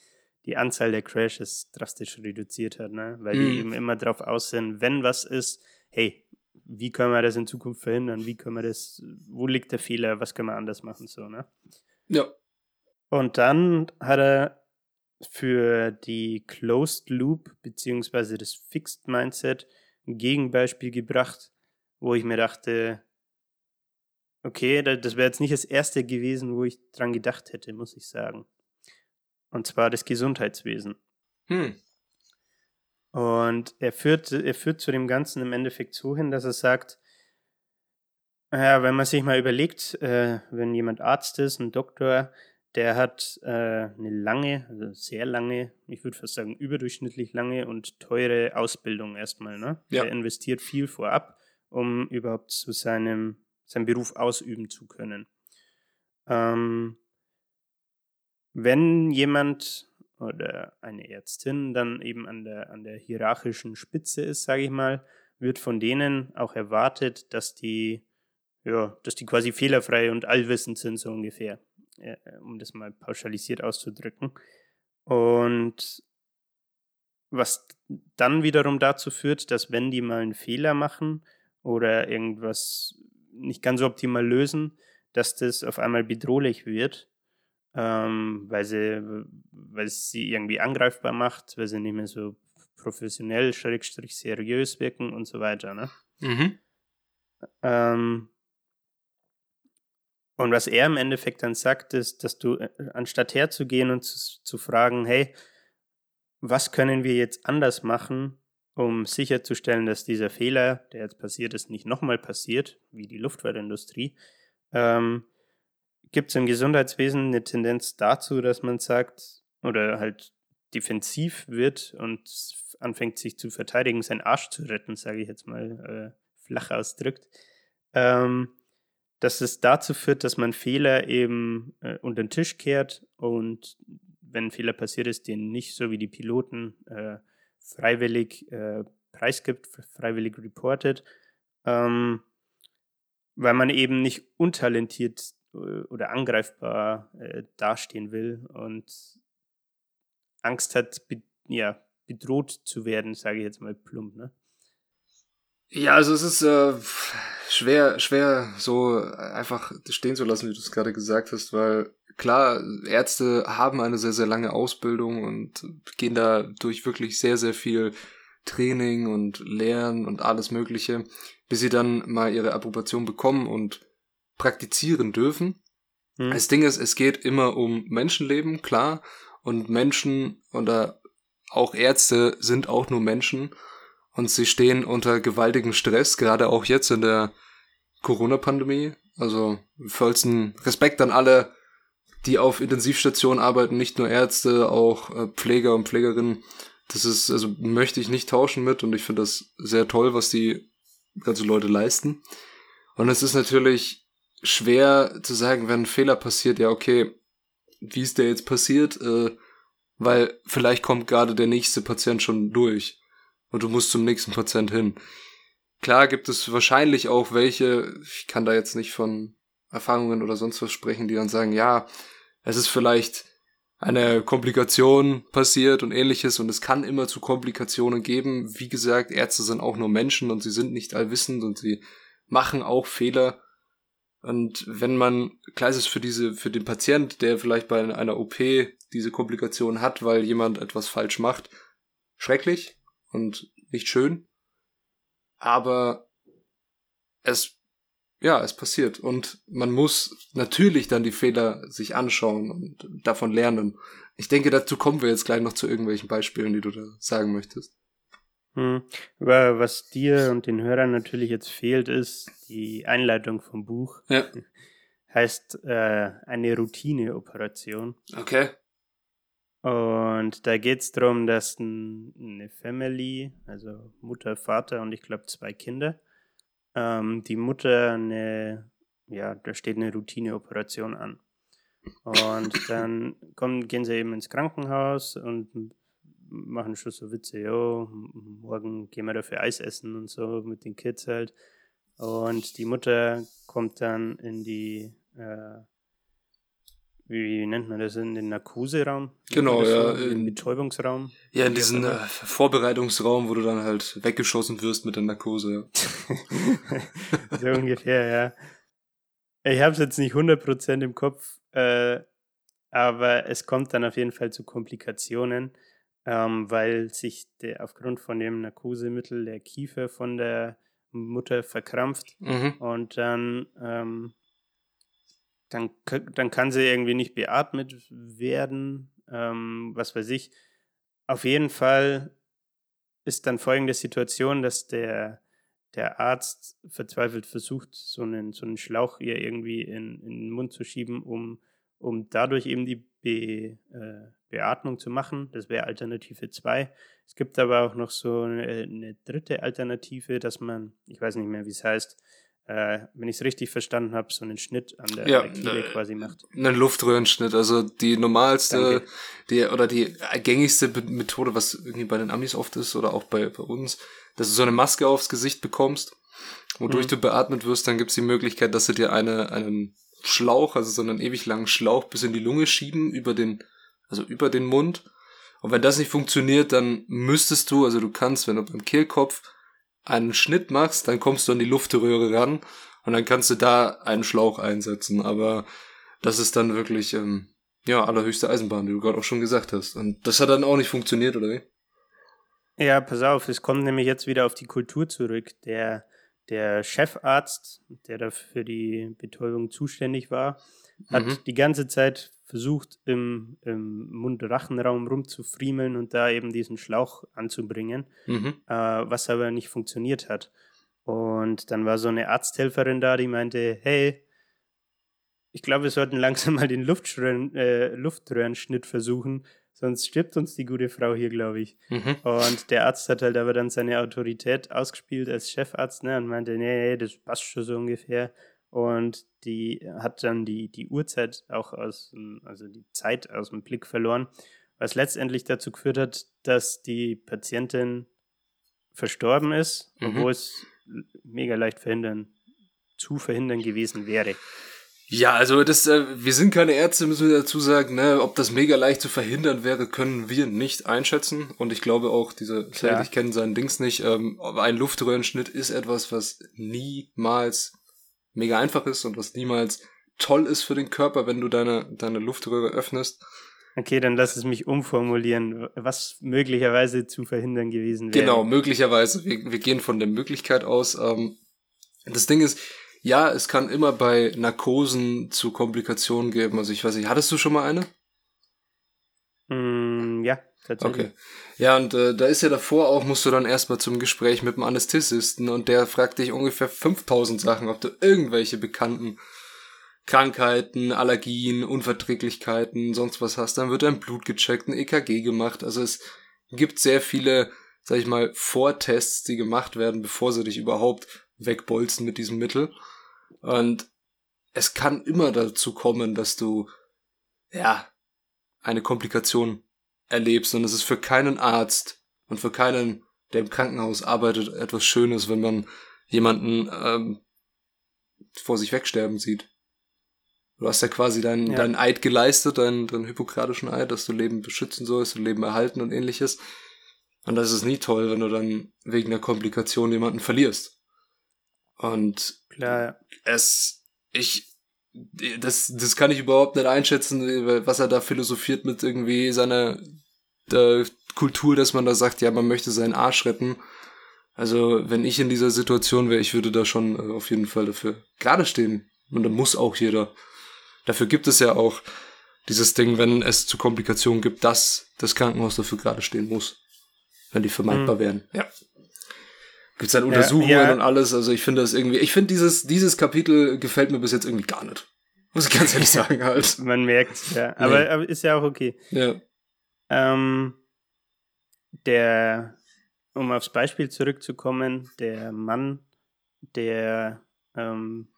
die Anzahl der Crashes drastisch reduziert hat, ne? weil mhm. die eben immer darauf aus sind, wenn was ist, hey, wie können wir das in Zukunft verhindern? Wie können wir das, wo liegt der Fehler? Was können wir anders machen? So, ne? Ja. Und dann hat er für die Closed Loop beziehungsweise das Fixed Mindset Gegenbeispiel gebracht, wo ich mir dachte, okay, das wäre jetzt nicht das erste gewesen, wo ich dran gedacht hätte, muss ich sagen. Und zwar das Gesundheitswesen. Hm. Und er führt, er führt zu dem Ganzen im Endeffekt so hin, dass er sagt, ja, wenn man sich mal überlegt, äh, wenn jemand Arzt ist, ein Doktor, der hat äh, eine lange, also sehr lange, ich würde fast sagen überdurchschnittlich lange und teure Ausbildung erstmal. Ne? Ja. Der investiert viel vorab, um überhaupt zu seinem, seinem Beruf ausüben zu können. Ähm, wenn jemand oder eine Ärztin dann eben an der, an der hierarchischen Spitze ist, sage ich mal, wird von denen auch erwartet, dass die, ja, dass die quasi fehlerfrei und allwissend sind, so ungefähr, äh, um das mal pauschalisiert auszudrücken. Und was dann wiederum dazu führt, dass wenn die mal einen Fehler machen oder irgendwas nicht ganz optimal lösen, dass das auf einmal bedrohlich wird ähm, weil, sie, weil sie irgendwie angreifbar macht, weil sie nicht mehr so professionell, schrägstrich seriös wirken und so weiter. Ne? Mhm. Ähm, und was er im Endeffekt dann sagt, ist, dass du, äh, anstatt herzugehen und zu, zu fragen, hey, was können wir jetzt anders machen, um sicherzustellen, dass dieser Fehler, der jetzt passiert ist, nicht nochmal passiert, wie die Luftfahrtindustrie, ähm, Gibt es im Gesundheitswesen eine Tendenz dazu, dass man sagt, oder halt defensiv wird und anfängt sich zu verteidigen, seinen Arsch zu retten, sage ich jetzt mal äh, flach ausdrückt, ähm, dass es dazu führt, dass man Fehler eben äh, unter den Tisch kehrt und wenn ein Fehler passiert ist, den nicht so wie die Piloten äh, freiwillig äh, preisgibt, freiwillig reportet, ähm, weil man eben nicht untalentiert äh, oder angreifbar äh, dastehen will und Angst hat, be ja, bedroht zu werden, sage ich jetzt mal plump, ne? Ja, also es ist äh, schwer, schwer so einfach stehen zu lassen, wie du es gerade gesagt hast, weil klar, Ärzte haben eine sehr, sehr lange Ausbildung und gehen da durch wirklich sehr, sehr viel Training und Lernen und alles Mögliche, bis sie dann mal ihre Approbation bekommen und praktizieren dürfen. Mhm. Das Ding ist, es geht immer um Menschenleben, klar. Und Menschen oder auch Ärzte sind auch nur Menschen. Und sie stehen unter gewaltigem Stress, gerade auch jetzt in der Corona-Pandemie. Also vollsten Respekt an alle, die auf Intensivstationen arbeiten, nicht nur Ärzte, auch äh, Pfleger und Pflegerinnen. Das ist, also möchte ich nicht tauschen mit und ich finde das sehr toll, was die ganze Leute leisten. Und es ist natürlich schwer zu sagen, wenn ein Fehler passiert, ja, okay, wie ist der jetzt passiert? Äh, weil vielleicht kommt gerade der nächste Patient schon durch und du musst zum nächsten Patient hin. Klar gibt es wahrscheinlich auch welche, ich kann da jetzt nicht von Erfahrungen oder sonst was sprechen, die dann sagen, ja, es ist vielleicht eine Komplikation passiert und ähnliches und es kann immer zu Komplikationen geben. Wie gesagt, Ärzte sind auch nur Menschen und sie sind nicht allwissend und sie machen auch Fehler und wenn man, klar ist es für diese, für den Patient, der vielleicht bei einer OP diese Komplikation hat, weil jemand etwas falsch macht, schrecklich und nicht schön. Aber es, ja, es passiert. Und man muss natürlich dann die Fehler sich anschauen und davon lernen. Ich denke, dazu kommen wir jetzt gleich noch zu irgendwelchen Beispielen, die du da sagen möchtest. Hm. Aber was dir und den Hörern natürlich jetzt fehlt, ist die Einleitung vom Buch. Ja. Heißt äh, eine Routineoperation. Okay. Und da geht es darum, dass ein, eine Family, also Mutter, Vater und ich glaube zwei Kinder, ähm, die Mutter eine, ja, da steht eine Routineoperation an. Und dann kommen, gehen sie eben ins Krankenhaus und machen schon so Witze, ja, morgen gehen wir dafür Eis essen und so mit den Kids halt. Und die Mutter kommt dann in die, äh, wie nennt man das, in den Narkoseraum? Genau, ja. So? In den Betäubungsraum. Ja, in diesen äh, Vorbereitungsraum, wo du dann halt weggeschossen wirst mit der Narkose. so ungefähr, ja. Ich habe es jetzt nicht 100% im Kopf, äh, aber es kommt dann auf jeden Fall zu Komplikationen, ähm, weil sich der, aufgrund von dem Narkosemittel der Kiefer von der Mutter verkrampft Mhm. und dann, ähm, dann, dann kann sie irgendwie nicht beatmet werden, ähm, was weiß ich. Auf jeden Fall ist dann folgende Situation, dass der, der Arzt verzweifelt versucht, so einen, so einen Schlauch ihr irgendwie in, in den Mund zu schieben, um, um dadurch eben die Be, äh, Beatmung zu machen. Das wäre Alternative 2. Es gibt aber auch noch so eine, eine dritte Alternative, dass man, ich weiß nicht mehr, wie es heißt, äh, wenn ich es richtig verstanden habe, so einen Schnitt an der, Ja, der Kehle äh, quasi macht. Einen Luftröhrenschnitt, also die normalste, Danke. die, oder die gängigste Methode, was irgendwie bei den Amis oft ist oder auch bei, bei uns, dass du so eine Maske aufs Gesicht bekommst, wodurch Mhm. du beatmet wirst, dann gibt's die Möglichkeit, dass sie dir eine, einen Schlauch, also so einen ewig langen Schlauch bis in die Lunge schieben, über den, also über den Mund. Und wenn das nicht funktioniert, dann müsstest du, also du kannst, wenn du beim Kehlkopf einen Schnitt machst, dann kommst du an die Luftröhre ran und dann kannst du da einen Schlauch einsetzen. Aber das ist dann wirklich, ähm, ja, allerhöchste Eisenbahn, wie du gerade auch schon gesagt hast. Und das hat dann auch nicht funktioniert, oder wie? Ja, pass auf, es kommt nämlich jetzt wieder auf die Kultur zurück. Der, der Chefarzt, der da für die Betäubung zuständig war, hat Mhm. die ganze Zeit versucht, im, im Mund-Rachenraum rumzufriemeln und da eben diesen Schlauch anzubringen, Mhm. äh, was aber nicht funktioniert hat. Und dann war so eine Arzthelferin da, die meinte, hey, ich glaube, wir sollten langsam mal den Luftröhren, äh, Luftröhrenschnitt versuchen, sonst stirbt uns die gute Frau hier, glaube ich. Mhm. Und der Arzt hat halt aber dann seine Autorität ausgespielt als Chefarzt ne, und meinte, nee, nee, das passt schon so ungefähr. Und die hat dann die, die Uhrzeit auch aus, dem- also die Zeit aus dem Blick verloren, was letztendlich dazu geführt hat, dass die Patientin verstorben ist, Mhm. obwohl es mega leicht verhindern, zu verhindern gewesen wäre. Ja, also das, äh, wir sind keine Ärzte, müssen wir dazu sagen, ne? Ob das mega leicht zu verhindern wäre, können wir nicht einschätzen. Und ich glaube auch. Seth, ich kenne seinen Dings nicht, ähm, ein Luftröhrenschnitt ist etwas, was niemals mega einfach ist und was niemals toll ist für den Körper, wenn du deine, deine Luftröhre öffnest. Okay, dann lass es mich umformulieren, was möglicherweise zu verhindern gewesen wäre. Genau, möglicherweise. Wir, wir gehen von der Möglichkeit aus. Ähm, das Ding ist, ja, es kann immer bei Narkosen zu Komplikationen geben. Also ich weiß nicht, hattest du schon mal eine? Mm, ja, tatsächlich. Okay. Ja, und äh, da ist ja davor auch, musst du dann erstmal zum Gespräch mit dem Anästhesisten und der fragt dich ungefähr 5000 Sachen, ob du irgendwelche bekannten Krankheiten, Allergien, Unverträglichkeiten, sonst was hast. Dann wird dein Blut gecheckt, ein EKG gemacht. Also es gibt sehr viele, sag ich mal, Vortests, die gemacht werden, bevor sie dich überhaupt wegbolzen mit diesem Mittel. Und es kann immer dazu kommen, dass du, ja, eine Komplikation erlebst. Und es ist für keinen Arzt und für keinen, der im Krankenhaus arbeitet, etwas Schönes, wenn man jemanden ähm, vor sich wegsterben sieht. Du hast ja quasi deinen, Ja. deinen Eid geleistet, deinen, deinen hippokratischen Eid, dass du Leben beschützen sollst und Leben erhalten und ähnliches. Und das ist nie toll, wenn du dann wegen der Komplikation jemanden verlierst. Und Klar, es, ich, das, das kann ich überhaupt nicht einschätzen, was er da philosophiert mit irgendwie seiner der Kultur, dass man da sagt, ja, man möchte seinen Arsch retten. Also, wenn ich in dieser Situation wäre, ich würde da schon äh, auf jeden Fall dafür gerade stehen. Und da muss auch jeder. Dafür gibt es ja auch dieses Ding, wenn es zu Komplikationen gibt, dass das Krankenhaus dafür gerade stehen muss. Wenn die vermeidbar Hm. wären. Ja. Gibt's dann Ja, Untersuchungen ja. und alles. Also ich finde das irgendwie, ich finde dieses, dieses Kapitel gefällt mir bis jetzt irgendwie gar nicht. Muss ich ganz ehrlich sagen halt. man merkt ja. Aber, Nee. aber ist ja auch okay. Ja. Ähm, der, um aufs Beispiel zurückzukommen, der Mann, der, ähm,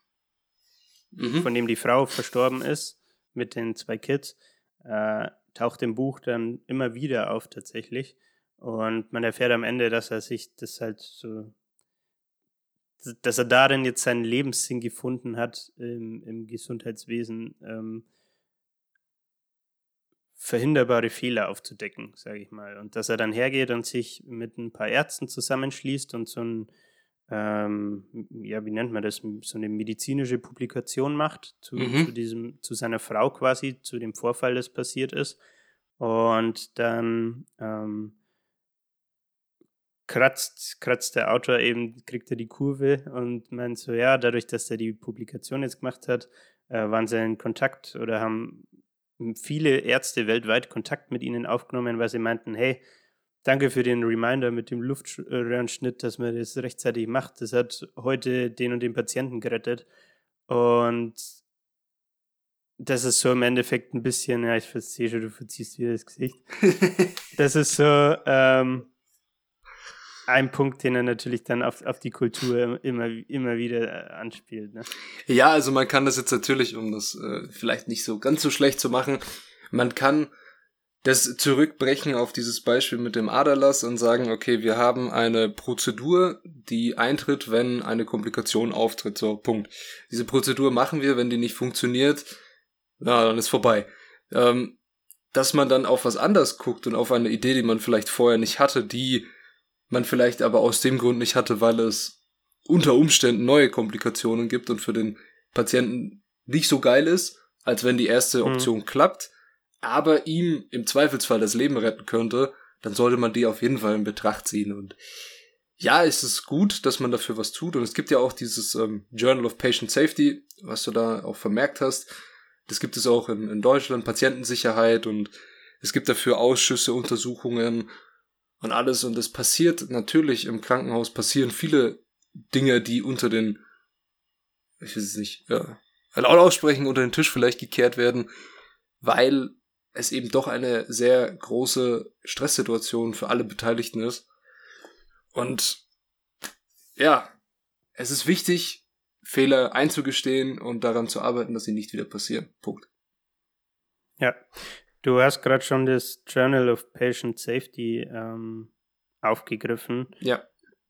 Mhm. von dem die Frau verstorben ist, mit den zwei Kids, äh, taucht im Buch dann immer wieder auf tatsächlich. Und man erfährt am Ende, dass er sich das halt so, dass er darin jetzt seinen Lebenssinn gefunden hat im, im Gesundheitswesen, ähm, verhinderbare Fehler aufzudecken, sage ich mal. Und dass er dann hergeht und sich mit ein paar Ärzten zusammenschließt und so ein, äh, ähm, ja, wie nennt man das, so eine medizinische Publikation macht zu, mhm. zu, diesem, zu seiner Frau quasi, zu dem Vorfall, das passiert ist. Und dann ähm, kratzt, kratzt der Autor eben, kriegt er die Kurve und meint so, ja, dadurch, dass er die Publikation jetzt gemacht hat, äh, waren sie in Kontakt oder haben viele Ärzte weltweit Kontakt mit ihnen aufgenommen, weil sie meinten, hey, danke für den Reminder mit dem Luftröhrenschnitt, dass man das rechtzeitig macht. Das hat heute den und den Patienten gerettet. Und das ist so im Endeffekt ein bisschen, ja, ich verstehe schon, du verziehst wieder das Gesicht. das ist so ähm, ein Punkt, den er natürlich dann auf, auf die Kultur immer, immer wieder äh, anspielt. Ne? Ja, also man kann das jetzt natürlich, um das äh, vielleicht nicht so ganz so schlecht zu machen, man kann das zurückbrechen auf dieses Beispiel mit dem Aderlass und sagen, okay, wir haben eine Prozedur, die eintritt, wenn eine Komplikation auftritt. So, Punkt. Diese Prozedur machen wir, wenn die nicht funktioniert, ja, dann ist vorbei. Ähm, dass man dann auf was anderes guckt und auf eine Idee, die man vielleicht vorher nicht hatte, die man vielleicht aber aus dem Grund nicht hatte, weil es unter Umständen neue Komplikationen gibt und für den Patienten nicht so geil ist, als wenn die erste mhm. Option mhm. klappt aber ihm im Zweifelsfall das Leben retten könnte, dann sollte man die auf jeden Fall in Betracht ziehen. Und ja, es ist gut, dass man dafür was tut. Und es gibt ja auch dieses ähm, Journal of Patient Safety, was du da auch vermerkt hast. Das gibt es auch in, in Deutschland, Patientensicherheit und es gibt dafür Ausschüsse, Untersuchungen und alles. Und es passiert natürlich im Krankenhaus, passieren viele Dinge, die unter den, ich weiß es nicht, ja, laut aussprechen, unter den Tisch vielleicht gekehrt werden, weil es eben doch eine sehr große Stresssituation für alle Beteiligten ist. Und ja, es ist wichtig, Fehler einzugestehen und daran zu arbeiten, dass sie nicht wieder passieren. Punkt. Ja, du hast gerade schon das Journal of Patient Safety ähm, aufgegriffen. Ja.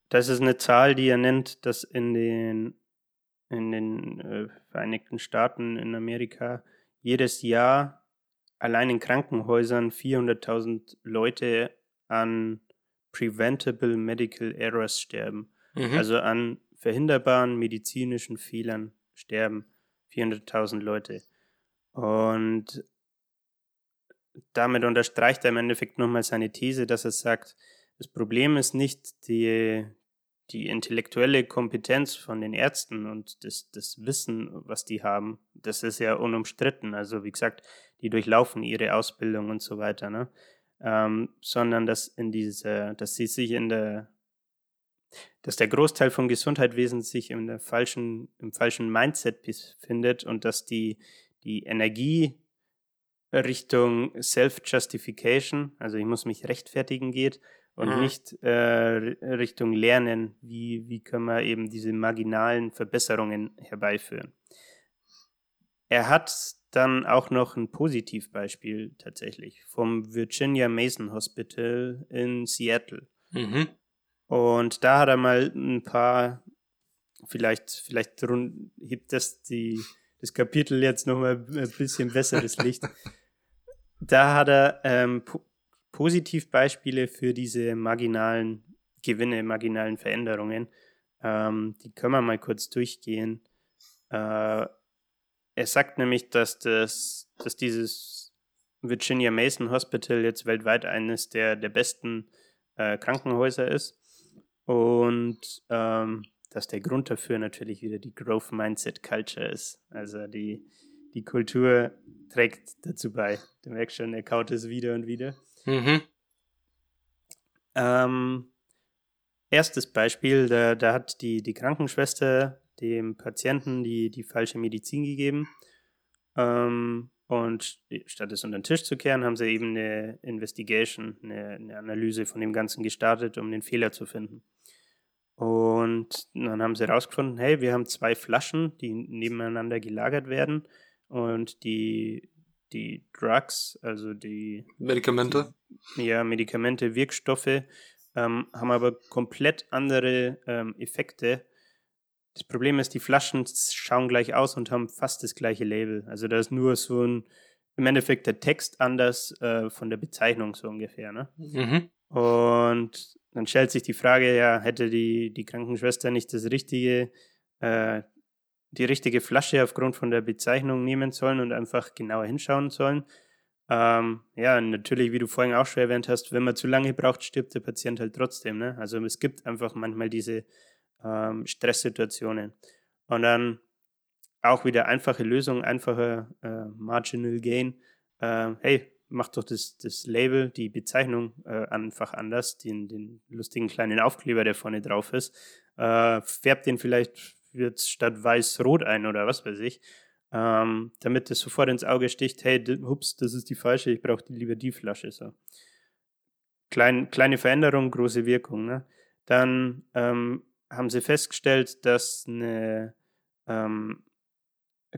Das ist eine Zahl, die er nennt, dass in den, in den äh, Vereinigten Staaten in Amerika jedes Jahr allein in Krankenhäusern 400.000 Leute an preventable medical errors sterben. Mhm. Also an verhinderbaren medizinischen Fehlern sterben 400.000 Leute. Und damit unterstreicht er im Endeffekt nochmal seine These, dass er sagt, das Problem ist nicht die, die intellektuelle Kompetenz von den Ärzten und das, das Wissen, was die haben, das ist ja unumstritten. Also wie gesagt, die durchlaufen ihre Ausbildung und so weiter, ne? Ähm, sondern dass in diese, dass sie sich in der, dass der Großteil von Gesundheitswesen sich in der falschen, im falschen Mindset befindet und dass die, die Energie Richtung Self-Justification, also ich muss mich rechtfertigen geht und mhm. nicht äh, Richtung Lernen, wie, wie können wir eben diese marginalen Verbesserungen herbeiführen. Er hat dann auch noch ein Positivbeispiel tatsächlich vom Virginia Mason Hospital in Seattle. Mhm. Und da hat er mal ein paar, vielleicht, vielleicht hebt das die, das Kapitel jetzt nochmal ein bisschen besseres Licht. da hat er ähm, Positivbeispiele für diese marginalen Gewinne, marginalen Veränderungen. Ähm, die können wir mal kurz durchgehen. Äh, er sagt nämlich, dass, das, dass dieses Virginia Mason Hospital jetzt weltweit eines der, der besten äh, Krankenhäuser ist und ähm, dass der Grund dafür natürlich wieder die Growth Mindset Culture ist. Also die, die Kultur trägt dazu bei. Du merkst schon, er kaut es wieder und wieder. Mhm. Ähm, erstes Beispiel, da, da hat die, die Krankenschwester dem Patienten die, die falsche Medizin gegeben. Ähm, und statt es unter den Tisch zu kehren, haben sie eben eine Investigation, eine, eine, Analyse von dem Ganzen gestartet, um den Fehler zu finden. Und dann haben sie herausgefunden, hey, wir haben zwei Flaschen, die nebeneinander gelagert werden und die die Drugs, also die Medikamente. Ja, Medikamente, Wirkstoffe, ähm, haben aber komplett andere ähm, Effekte. Das Problem ist, die Flaschen schauen gleich aus und haben fast das gleiche Label. Also da ist nur so ein, im Endeffekt der Text anders äh, von der Bezeichnung so ungefähr. Ne? Mhm. Und dann stellt sich die Frage, ja, hätte die, die Krankenschwester nicht das richtige, äh, die richtige Flasche aufgrund von der Bezeichnung nehmen sollen und einfach genauer hinschauen sollen? Ähm, ja, natürlich, wie du vorhin auch schon erwähnt hast, wenn man zu lange braucht, stirbt der Patient halt trotzdem. Ne? Also es gibt einfach manchmal diese ähm, Stresssituationen. Und dann auch wieder einfache Lösung, einfacher äh, Marginal Gain. Äh, hey, mach doch das, das Label, die Bezeichnung äh, einfach anders, den, den lustigen kleinen Aufkleber, der vorne drauf ist. Äh, färbt den vielleicht jetzt statt weiß-rot ein oder was weiß ich ähm, damit es sofort ins Auge sticht, hey, hups, das ist die falsche, ich brauche lieber die Flasche. So. Klein, kleine Veränderung, große Wirkung. Ne? Dann ähm, haben sie festgestellt, dass eine ähm,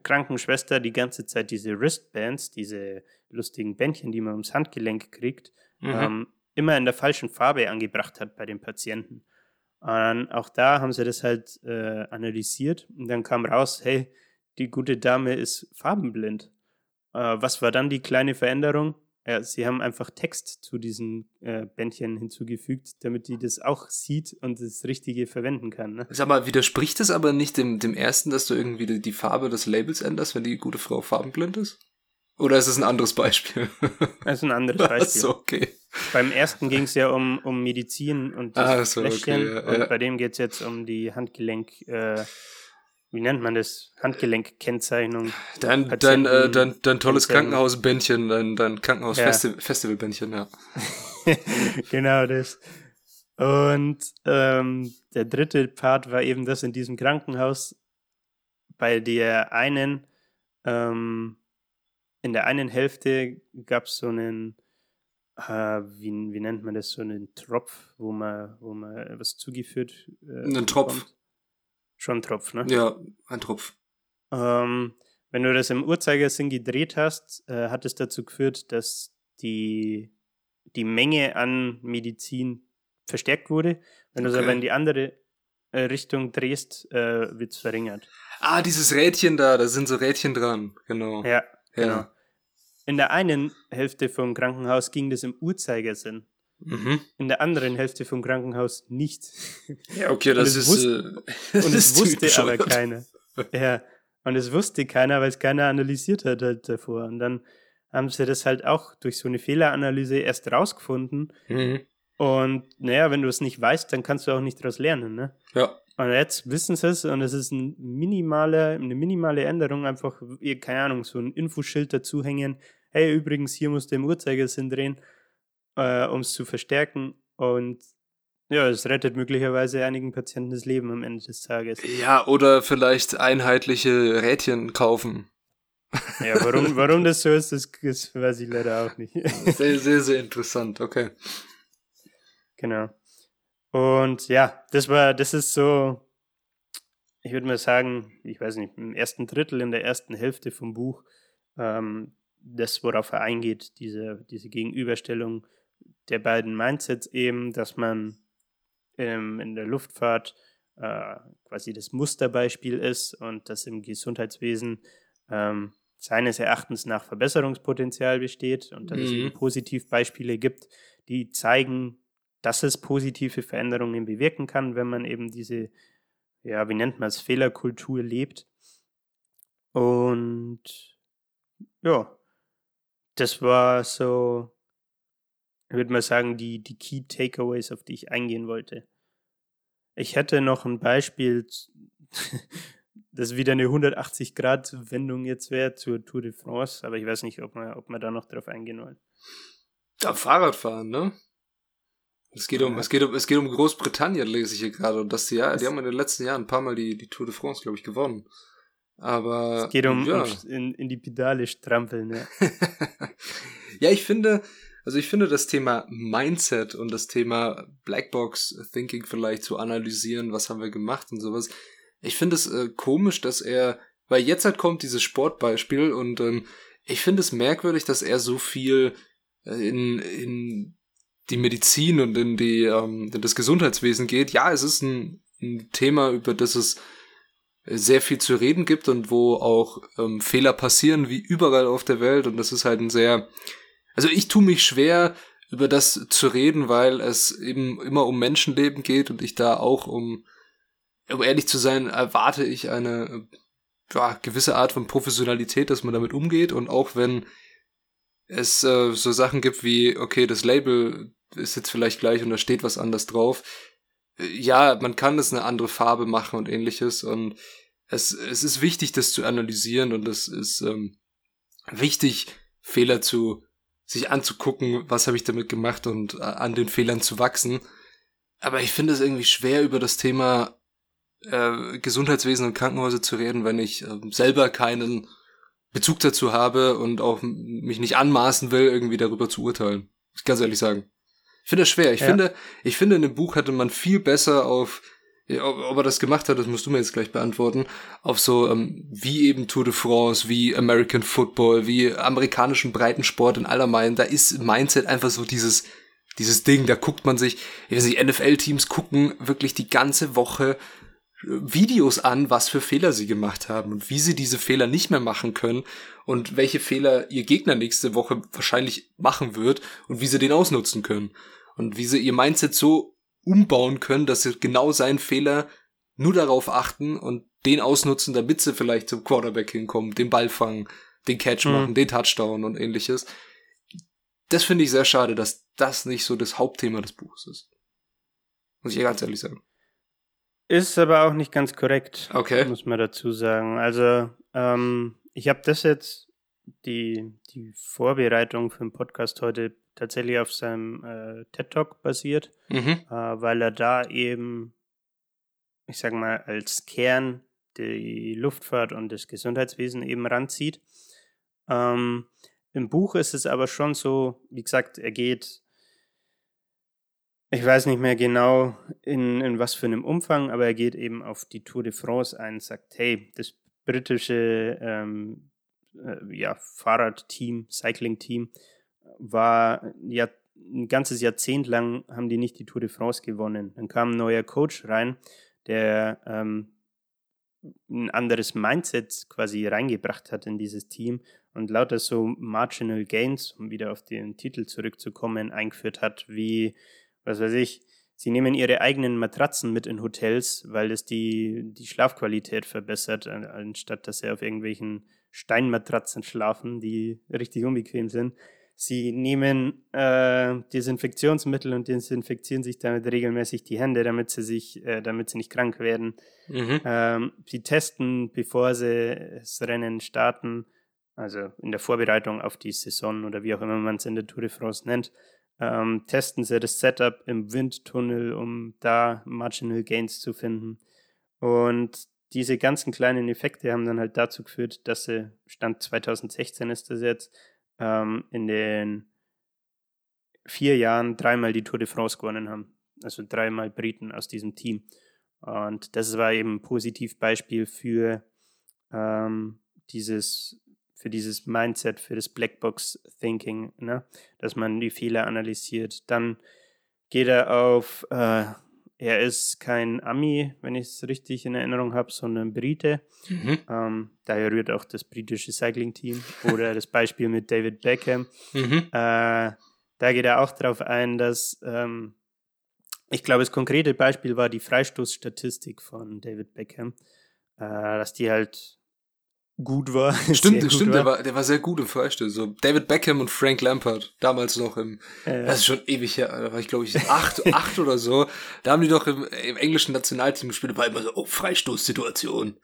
Krankenschwester die ganze Zeit diese Wristbands, diese lustigen Bändchen, die man ums Handgelenk kriegt, mhm. ähm, immer in der falschen Farbe angebracht hat bei den Patienten. Und auch da haben sie das halt äh, analysiert und dann kam raus, hey, die gute Dame ist farbenblind. Äh, was war dann die kleine Veränderung? Ja, sie haben einfach Text zu diesen äh, Bändchen hinzugefügt, damit die das auch sieht und das Richtige verwenden kann. Ne? Sag mal, widerspricht es aber nicht dem, dem ersten, dass du irgendwie die, die Farbe des Labels änderst, wenn die gute Frau farbenblind ist? Oder ist es ein anderes Beispiel? Das ist ein anderes Beispiel. so, okay. Beim ersten ging es ja um, um Medizin und das ah, so, Fläschchen okay, ja, und ja. bei dem geht es jetzt um die Handgelenk. Äh, wie nennt man das? Handgelenkkennzeichnung. Dein, dein, äh, dein, dein tolles Krankenhausbändchen, dein, dein Krankenhausfestivalbändchen, ja. genau das. Und ähm, der dritte Part war eben das in diesem Krankenhaus, bei der einen, ähm, in der einen Hälfte gab es so einen, äh, wie, wie nennt man das, so einen Tropf, wo man, wo man was zugeführt äh, Einen Tropf. Schon ein Tropf, ne? Ja, ein Tropf. Ähm, wenn du das im Uhrzeigersinn gedreht hast, äh, hat es dazu geführt, dass die, die Menge an Medizin verstärkt wurde. Wenn du es aber in die andere äh, Richtung drehst, äh, wird es verringert. Ah, dieses Rädchen da, da sind so Rädchen dran, genau. Ja, genau. In der einen Hälfte vom Krankenhaus ging das im Uhrzeigersinn. Mhm. In der anderen Hälfte vom Krankenhaus nicht. Ja, okay, das ist. Wusste, äh, und es wusste aber keiner. Ja, und es wusste keiner, weil es keiner analysiert hat halt davor. Und dann haben sie das halt auch durch so eine Fehleranalyse erst rausgefunden. Mhm. Und naja, wenn du es nicht weißt, dann kannst du auch nicht daraus lernen, ne? Ja. Und jetzt wissen sie es und es ist ein minimale, eine minimale Änderung, einfach, keine Ahnung, so ein Infoschild dazuhängen. Hey, übrigens, hier musst du im Uhrzeigersinn drehen äh, um es zu verstärken. Und ja, es rettet möglicherweise einigen Patienten das Leben am Ende des Tages. Ja, oder vielleicht einheitliche Rädchen kaufen. Ja, warum, warum das so ist, das, das weiß ich leider auch nicht. Sehr, sehr, sehr interessant, okay. Genau. Und ja, das war, das ist so, ich würde mal sagen, ich weiß nicht, im ersten Drittel, in der ersten Hälfte vom Buch, ähm, das, worauf er eingeht, diese, diese Gegenüberstellung der beiden Mindsets eben, dass man ähm, in der Luftfahrt äh, quasi das Musterbeispiel ist und dass im Gesundheitswesen ähm, seines Erachtens nach Verbesserungspotenzial besteht und dass mhm. es eben Positivbeispiele gibt, die zeigen, dass es positive Veränderungen bewirken kann, wenn man eben diese, ja, wie nennt man es, Fehlerkultur lebt. Und ja, das war so ich würde mal sagen, die, die Key Takeaways, auf die ich eingehen wollte. Ich hätte noch ein Beispiel, das wieder eine 180-Grad-Wendung jetzt wäre zur Tour de France, aber ich weiß nicht, ob wir, ob wir da noch drauf eingehen wollen. Ja, Fahrradfahren, ne? Es geht um, ja. es geht um, es geht um Großbritannien, lese ich hier gerade. Und das, ja, die haben in den letzten Jahren ein paar Mal die, die Tour de France, glaube ich, gewonnen. Aber. Es geht um, ja. um in, in die Pedale strampeln, ja. ja, ich finde, also ich finde das Thema Mindset und das Thema Blackbox Thinking vielleicht zu analysieren, was haben wir gemacht und sowas. Ich finde es äh, komisch, dass er, weil jetzt halt kommt dieses Sportbeispiel und ähm, ich finde es merkwürdig, dass er so viel äh, in, in die Medizin und in die ähm, in das Gesundheitswesen geht. Ja, es ist ein, ein Thema, über das es sehr viel zu reden gibt und wo auch ähm, Fehler passieren, wie überall auf der Welt. Und das ist halt ein sehr also ich tue mich schwer, über das zu reden, weil es eben immer um Menschenleben geht und ich da auch um, um ehrlich zu sein, erwarte ich eine ja, gewisse Art von Professionalität, dass man damit umgeht und auch wenn es äh, so Sachen gibt wie, okay, das Label ist jetzt vielleicht gleich und da steht was anders drauf. Ja, man kann es eine andere Farbe machen und ähnliches und es, es ist wichtig, das zu analysieren und es ist ähm, wichtig, Fehler zu sich anzugucken, was habe ich damit gemacht und äh, an den Fehlern zu wachsen. Aber ich finde es irgendwie schwer, über das Thema äh, Gesundheitswesen und Krankenhäuser zu reden, wenn ich äh, selber keinen Bezug dazu habe und auch mich nicht anmaßen will, irgendwie darüber zu urteilen. Ich ganz ehrlich sagen. Ich finde das schwer. Ich ja. finde, ich finde, in dem Buch hätte man viel besser auf ob er das gemacht hat, das musst du mir jetzt gleich beantworten, auf so ähm, wie eben Tour de France, wie American Football, wie amerikanischen Breitensport in allermeinen, da ist Mindset einfach so dieses, dieses Ding, da guckt man sich, ich weiß nicht, NFL-Teams gucken wirklich die ganze Woche äh, Videos an, was für Fehler sie gemacht haben und wie sie diese Fehler nicht mehr machen können und welche Fehler ihr Gegner nächste Woche wahrscheinlich machen wird und wie sie den ausnutzen können und wie sie ihr Mindset so umbauen können, dass sie genau seinen Fehler nur darauf achten und den ausnutzen, damit sie vielleicht zum Quarterback hinkommen, den Ball fangen, den Catch mhm. machen, den Touchdown und ähnliches. Das finde ich sehr schade, dass das nicht so das Hauptthema des Buches ist. Muss ich ganz ehrlich sagen. Ist aber auch nicht ganz korrekt, okay. muss man dazu sagen. Also, ähm, ich habe das jetzt, die, die Vorbereitung für den Podcast heute tatsächlich auf seinem äh, TED Talk basiert, mhm. äh, weil er da eben, ich sag mal, als Kern die Luftfahrt und das Gesundheitswesen eben ranzieht. Ähm, Im Buch ist es aber schon so, wie gesagt, er geht, ich weiß nicht mehr genau in, in was für einem Umfang, aber er geht eben auf die Tour de France ein und sagt, hey, das britische ähm, äh, ja, Fahrradteam, Cycling-Team, war ja ein ganzes Jahrzehnt lang haben die nicht die Tour de France gewonnen. Dann kam ein neuer Coach rein, der ähm, ein anderes Mindset quasi reingebracht hat in dieses Team und lauter so Marginal Gains, um wieder auf den Titel zurückzukommen, eingeführt hat, wie, was weiß ich, sie nehmen ihre eigenen Matratzen mit in Hotels, weil es die, die Schlafqualität verbessert, anstatt dass sie auf irgendwelchen Steinmatratzen schlafen, die richtig unbequem sind. Sie nehmen äh, Desinfektionsmittel und desinfizieren sich damit regelmäßig die Hände, damit sie sich, äh, damit sie nicht krank werden. Mhm. Ähm, sie testen, bevor sie das Rennen starten, also in der Vorbereitung auf die Saison oder wie auch immer man es in der Tour de France nennt, ähm, testen sie das Setup im Windtunnel, um da Marginal Gains zu finden. Und diese ganzen kleinen Effekte haben dann halt dazu geführt, dass sie, Stand 2016 ist das jetzt, ähm, in den vier Jahren dreimal die Tour de France gewonnen haben. Also dreimal Briten aus diesem Team. Und das war eben ein Positivbeispiel für ähm, dieses für dieses Mindset, für das Blackbox Thinking, ne? dass man die Fehler analysiert. Dann geht er auf äh, er ist kein Ami, wenn ich es richtig in Erinnerung habe, sondern Brite. Mhm. Ähm, daher rührt auch das britische Cycling-Team oder das Beispiel mit David Beckham. Mhm. Äh, da geht er auch darauf ein, dass ähm, ich glaube, das konkrete Beispiel war die Freistoßstatistik von David Beckham, äh, dass die halt gut war. Stimmt, gut stimmt, war. Der, war, der war sehr gut im Freistoß. So David Beckham und Frank Lampard, damals noch im, äh, das ist schon ewig her, da war ich glaube ich acht, acht oder so. Da haben die noch im, im englischen Nationalteam gespielt, war immer so, oh, Freistoßsituation.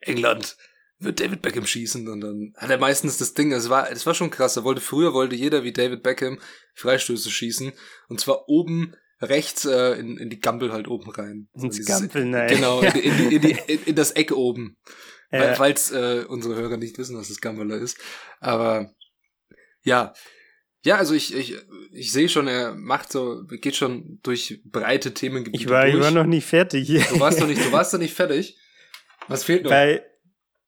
England wird David Beckham schießen und dann hat er meistens das Ding, es war, es war schon krass, er wollte, früher wollte jeder wie David Beckham Freistöße schießen und zwar oben rechts äh, in, in die Gampel halt oben rein. Ins so Gampel, nein. Genau, in, in, in, die, in, in das Eck oben. Ja. Falls äh, unsere Hörer nicht wissen, was das Gambler ist. Aber ja. Ja, also ich, ich, ich sehe schon, er macht so, geht schon durch breite Themengebiete. Ich war, durch. ich war noch nicht fertig. Du warst noch nicht, du warst noch nicht fertig. Was fehlt noch? Bei,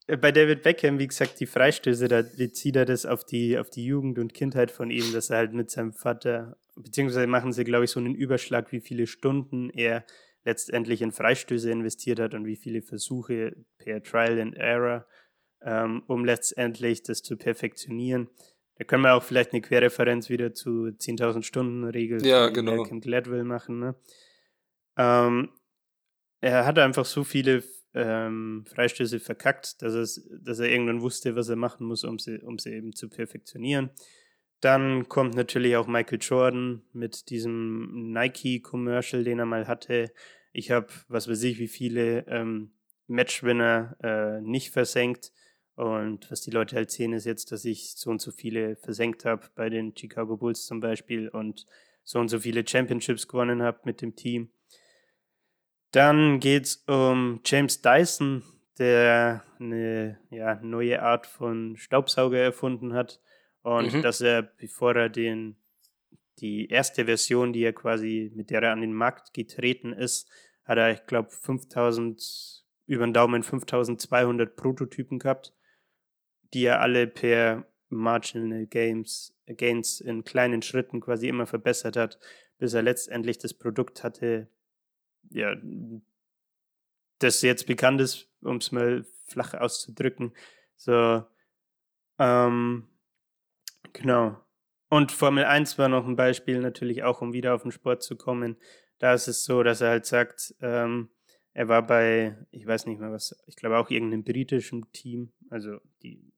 bei David Beckham, wie gesagt, die Freistöße, da bezieht er das auf die, auf die Jugend und Kindheit von ihm, dass er halt mit seinem Vater, beziehungsweise machen sie, glaube ich, so einen Überschlag, wie viele Stunden er letztendlich in Freistöße investiert hat und wie viele Versuche per Trial and Error, ähm, um letztendlich das zu perfektionieren. Da können wir auch vielleicht eine Querreferenz wieder zu 10.000 Stunden Regel ja, genau. Malcolm Gladwell machen. Ne? Ähm, er hat einfach so viele ähm, Freistöße verkackt, dass, dass er irgendwann wusste, was er machen muss, um sie, um sie eben zu perfektionieren. Dann kommt natürlich auch Michael Jordan mit diesem Nike-Commercial, den er mal hatte. Ich habe, was weiß ich, wie viele ähm, Matchwinner äh, nicht versenkt. Und was die Leute halt sehen, ist jetzt, dass ich so und so viele versenkt habe bei den Chicago Bulls zum Beispiel und so und so viele Championships gewonnen habe mit dem Team. Dann geht es um James Dyson, der eine ja, neue Art von Staubsauger erfunden hat. Und mhm. dass er, bevor er den, die erste Version, die er quasi, mit der er an den Markt getreten ist, hat er, ich glaube, 5000, über den Daumen 5200 Prototypen gehabt, die er alle per Marginal Games, Gains in kleinen Schritten quasi immer verbessert hat, bis er letztendlich das Produkt hatte, ja, das jetzt bekannt ist, um es mal flach auszudrücken. So, ähm, genau. Und Formel 1 war noch ein Beispiel, natürlich auch, um wieder auf den Sport zu kommen. Da ist es so, dass er halt sagt, ähm, er war bei, ich weiß nicht mehr was, ich glaube auch irgendeinem britischen Team, also die